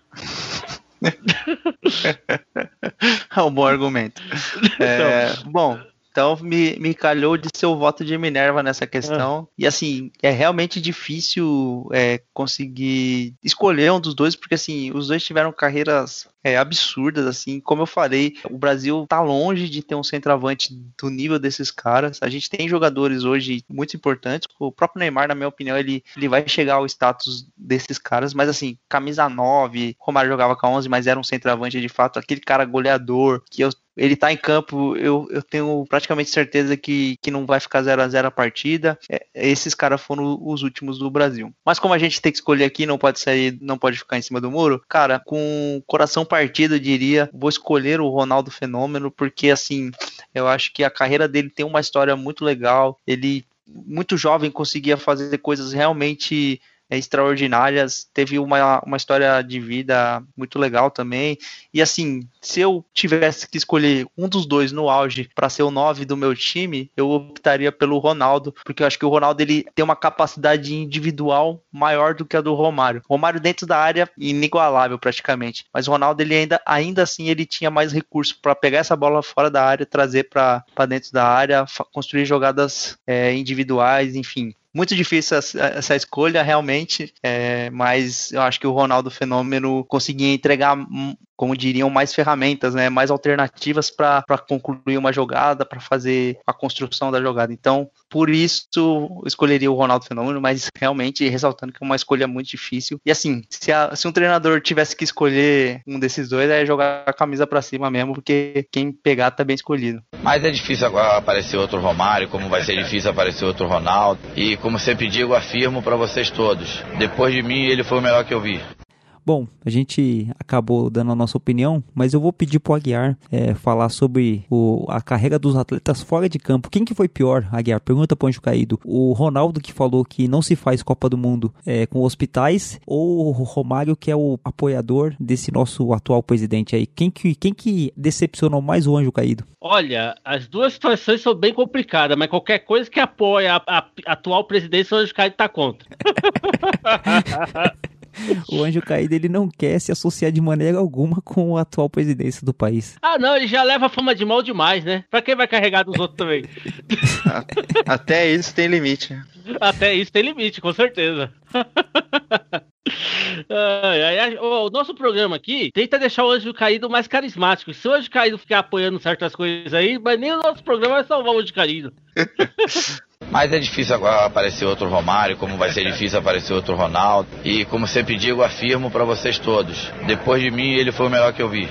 é um bom argumento. É, bom, então me, me calhou de ser o voto de Minerva nessa questão. É. E assim, é realmente difícil é, conseguir escolher um dos dois, porque assim, os dois tiveram carreiras é, absurdas, assim. Como eu falei, o Brasil tá longe de ter um centroavante do nível desses caras. A gente tem jogadores hoje muito importantes. O próprio Neymar, na minha opinião, ele, ele vai chegar ao status desses caras, mas assim, camisa 9, Romário jogava com a 11, mas era um centroavante de fato, aquele cara goleador, que eu ele tá em campo, eu, eu tenho praticamente certeza que, que não vai ficar 0 a 0 a partida. É, esses caras foram os últimos do Brasil. Mas como a gente tem que escolher aqui, não pode sair, não pode ficar em cima do muro, cara, com coração partido, eu diria, vou escolher o Ronaldo Fenômeno, porque assim, eu acho que a carreira dele tem uma história muito legal. Ele muito jovem conseguia fazer coisas realmente extraordinárias, teve uma, uma história de vida muito legal também. E assim, se eu tivesse que escolher um dos dois no auge para ser o 9 do meu time, eu optaria pelo Ronaldo, porque eu acho que o Ronaldo ele tem uma capacidade individual maior do que a do Romário. Romário dentro da área inigualável praticamente, mas o Ronaldo ele ainda ainda assim ele tinha mais recursos para pegar essa bola fora da área, trazer para dentro da área, construir jogadas é, individuais, enfim muito difícil essa, essa escolha, realmente, é, mas eu acho que o Ronaldo Fenômeno conseguia entregar como diriam, mais ferramentas, né, mais alternativas para concluir uma jogada, para fazer a construção da jogada. Então, por isso, escolheria o Ronaldo Fenômeno, mas realmente ressaltando que é uma escolha muito difícil. E assim, se, a, se um treinador tivesse que escolher um desses dois, é jogar a camisa para cima mesmo, porque quem pegar tá bem escolhido. Mas é difícil agora aparecer outro Romário, como vai ser difícil aparecer outro Ronaldo. E como sempre digo, afirmo para vocês todos: depois de mim, ele foi o melhor que eu vi. Bom, a gente acabou dando a nossa opinião, mas eu vou pedir pro Aguiar é, falar sobre o, a carreira dos atletas fora de campo. Quem que foi pior, Aguiar? Pergunta pro Anjo Caído. O Ronaldo que falou que não se faz Copa do Mundo é, com hospitais ou o Romário que é o apoiador desse nosso atual presidente aí? Quem que, quem que decepcionou mais o Anjo Caído? Olha, as duas situações são bem complicadas, mas qualquer coisa que apoia a, a, a atual presidência, o Anjo Caído tá contra. o anjo caído ele não quer se associar de maneira alguma com a atual presidência do país. Ah, não, ele já leva a fama de mal demais, né? Pra quem vai carregar dos outros também? Até isso tem limite. Até isso tem limite, com certeza. o nosso programa aqui tenta deixar o anjo caído mais carismático. Se o anjo caído ficar apoiando certas coisas aí, mas nem o nosso programa vai salvar o anjo caído. Mas é difícil agora aparecer outro Romário, como vai ser difícil aparecer outro Ronaldo. E como sempre digo, afirmo para vocês todos: depois de mim, ele foi o melhor que eu vi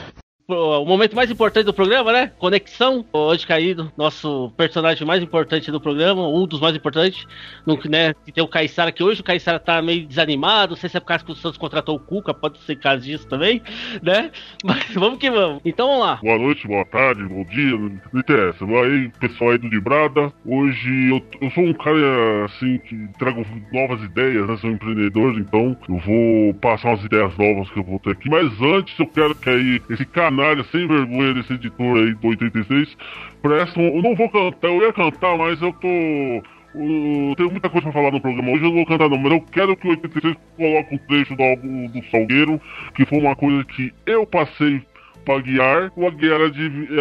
o momento mais importante do programa, né? Conexão, hoje caído, nosso personagem mais importante do programa, um dos mais importantes, no, né? Que tem o Caissara que hoje o Caissara tá meio desanimado, não sei se é por causa que o Santos contratou o Cuca, pode ser caso disso também, né? Mas vamos que vamos. Então vamos lá. Boa noite, boa tarde, bom dia, não interessa. Aí, pessoal aí do Librada, hoje eu, eu sou um cara assim que trago novas ideias, né? Sou um empreendedor, então eu vou passar umas ideias novas que eu vou ter aqui. Mas antes eu quero que aí esse canal sem vergonha desse editor aí do 86 prestam. Eu não vou cantar, eu ia cantar, mas eu tô. Eu tenho muita coisa pra falar no programa hoje, eu não vou cantar não, mas eu quero que o 86 coloque um trecho do álbum do Salgueiro, que foi uma coisa que eu passei pra guiar, o Aguiar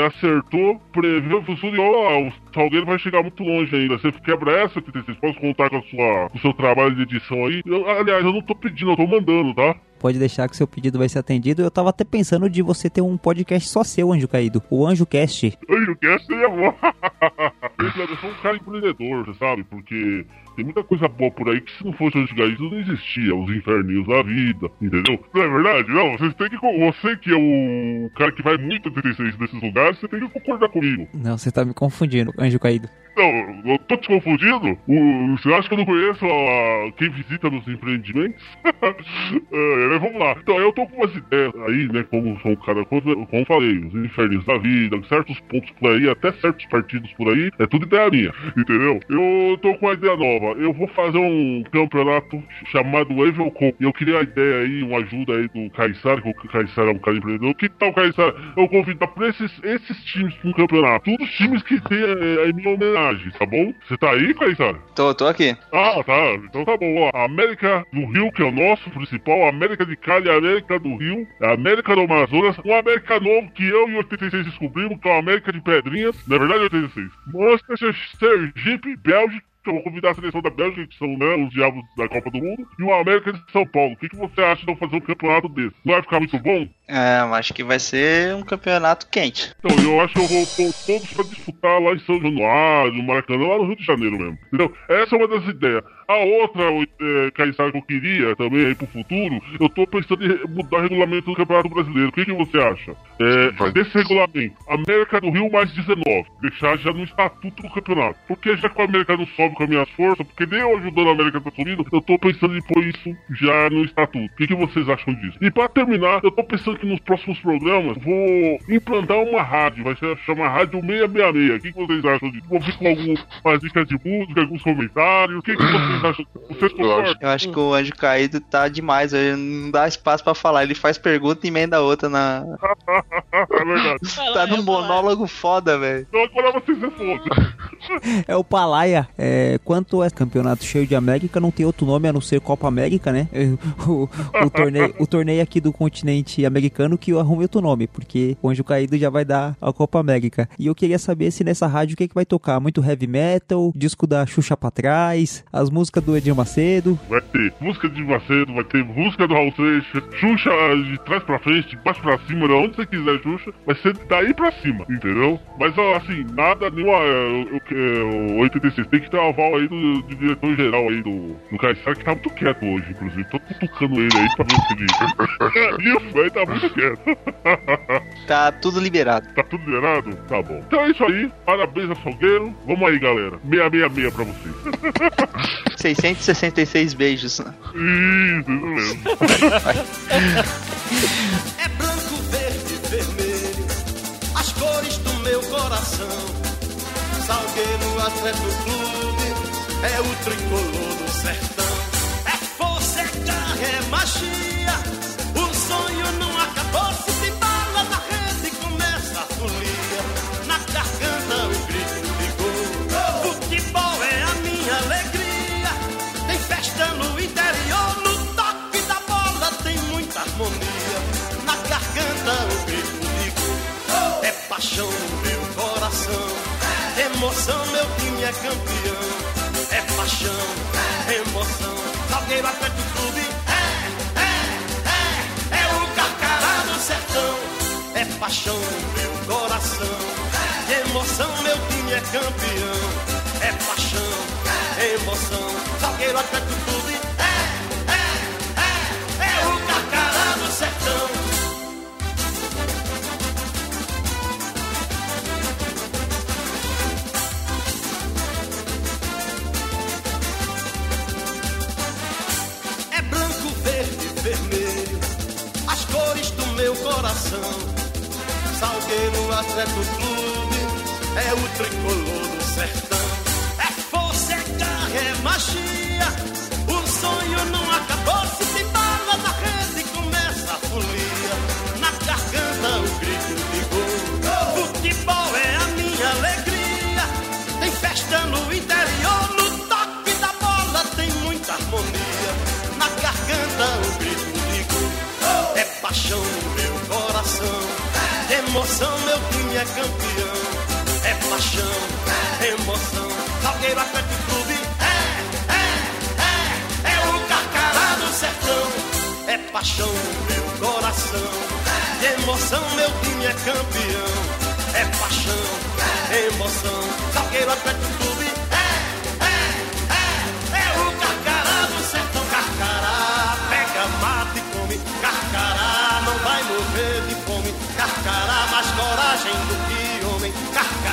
acertou, preveu, funcionou, ó, o Salgueiro vai chegar muito longe ainda. Você quebra essa, 86, posso contar com, a sua, com o seu trabalho de edição aí? Eu, aliás, eu não tô pedindo, eu tô mandando, tá? Pode deixar que seu pedido vai ser atendido. Eu tava até pensando de você ter um podcast só seu, Anjo Caído. O Anjo Cast. Anjo Cast é bom. Eu sou um cara empreendedor, você sabe? Porque tem muita coisa boa por aí que se não fosse o antigaísmo não existia, os inferninhos da vida, entendeu? Não é verdade? Não, vocês têm que. Você que é o cara que vai muito 86 nesses lugares, você tem que concordar comigo. Não, você tá me confundindo, anjo caído. Não, eu tô te confundindo? O, você acha que eu não conheço a, quem visita nos empreendimentos? é, vamos lá. Então, eu tô com umas ideias aí, né? Como sou um cara, como, falei, os infernos da vida, certos pontos por aí, até certos partidos por aí, é tudo ideia minha, entendeu? Eu tô com uma ideia nova. Eu vou fazer um campeonato chamado Evil. E eu queria a ideia aí, uma ajuda aí do Caissara, que o Caissara é um cara empreendedor. Que tal, Caissara? Eu convido pra esses, esses times pra um campeonato. Todos os times que tem é, é minha homenagem tá bom? Você tá aí, Caissara? Tô, tô aqui. Ah, tá. Então tá bom. Ó, América do Rio, que é o nosso principal, América de Cali, América do Rio, América do Amazonas, um América novo que eu e 86 descobrimos, que é o América de Pedrinhas, na verdade 86. Manchester, Sergipe, Bélgica, eu vou convidar a seleção da Bélgica, que são né, os diabos da Copa do Mundo, e o América de São Paulo. O que, que você acha de eu fazer um campeonato desse? Vai ficar muito bom? É, acho que vai ser um campeonato quente. Então, eu acho que eu vou pôr todos pra disputar lá em São Januário, no Maracanã, lá no Rio de Janeiro mesmo. Entendeu? Essa é uma das ideias. A outra, é, Caissara, que eu queria também aí pro futuro, eu tô pensando em mudar o regulamento do Campeonato Brasileiro. O que, que você acha? É, desse regulamento, América do Rio mais 19. Deixar já no estatuto do campeonato. Porque já que o América não sobe com as minhas forças, porque nem eu ajudando a América tá subindo, eu tô pensando em pôr isso já no estatuto. O que, que vocês acham disso? E pra terminar, eu tô pensando que nos próximos programas vou implantar uma rádio. Vai ser chamar Rádio 666. O que, que vocês acham disso? Vou vir com algumas dicas de música, alguns comentários. O que, que vocês acham? Vocês concordam? Eu acho que o Anjo Caído tá demais. Ele não dá espaço pra falar. Ele faz pergunta e emenda outra na. é verdade. tá num monólogo foda, velho. Então agora vocês respondem. É o Palaia. É, quanto é campeonato cheio de América, não tem outro nome a não ser Copa América, né? O, o, torneio, o torneio aqui do continente americano que eu arrume outro nome, porque o Anjo Caído já vai dar a Copa América. E eu queria saber se nessa rádio o que, que vai tocar? Muito heavy metal, disco da Xuxa pra trás, as músicas do Edir Macedo. Vai ter música de Macedo, vai ter música do Raul Seixas, Xuxa de trás pra frente, de baixo pra cima, de onde você quiser, Xuxa, vai ser daí pra cima, entendeu? Mas assim, nada, nenhuma. Eu, eu, 86 tem que ter o aval aí do, do diretor geral aí do, do Caissara, que tá muito quieto hoje, inclusive. Tô cutucando ele aí pra ver se ele. Isso, ele tá muito quieto. Tá tudo liberado. Tá tudo liberado? Tá bom. Então é isso aí. Parabéns a Salgueiro. Vamos aí, galera. 666 pra vocês. 666 beijos. Isso, isso mesmo. É branco, verde, vermelho, as cores do meu coração. Salgueiro Atlético Clube é o tricolor do sertão. É força, é garra, é magia. Paixão no meu coração. Emoção, meu time é campeão. É paixão, é emoção. Salgueiro Atlético Clube é, é, é, é o carcará do sertão. É paixão, meu coração. Emoção, meu time é campeão. É paixão, é emoção. Salgueiro Atlético Clube é, é, é, é o carcará do sertão. Meu coração. Salgueiro Atlético Clube é o tricolor do sertão. É força, é garra, é magia. O sonho não acabou. Se tem bala na rede, começa a folia. Na garganta, o grito de gol. Futebol é a minha alegria. Tem festa no interior. No toque da bola tem muita harmonia. Na garganta, o grito. É paixão no meu coração. Emoção, meu time é campeão. É paixão, emoção. Salgueiro Atlético Clube é, é, é, é o carcará do sertão. É paixão no meu coração. Emoção, meu time é campeão. é paixão, emoção. Salgueiro Atlético Clube do que homem. Carcará,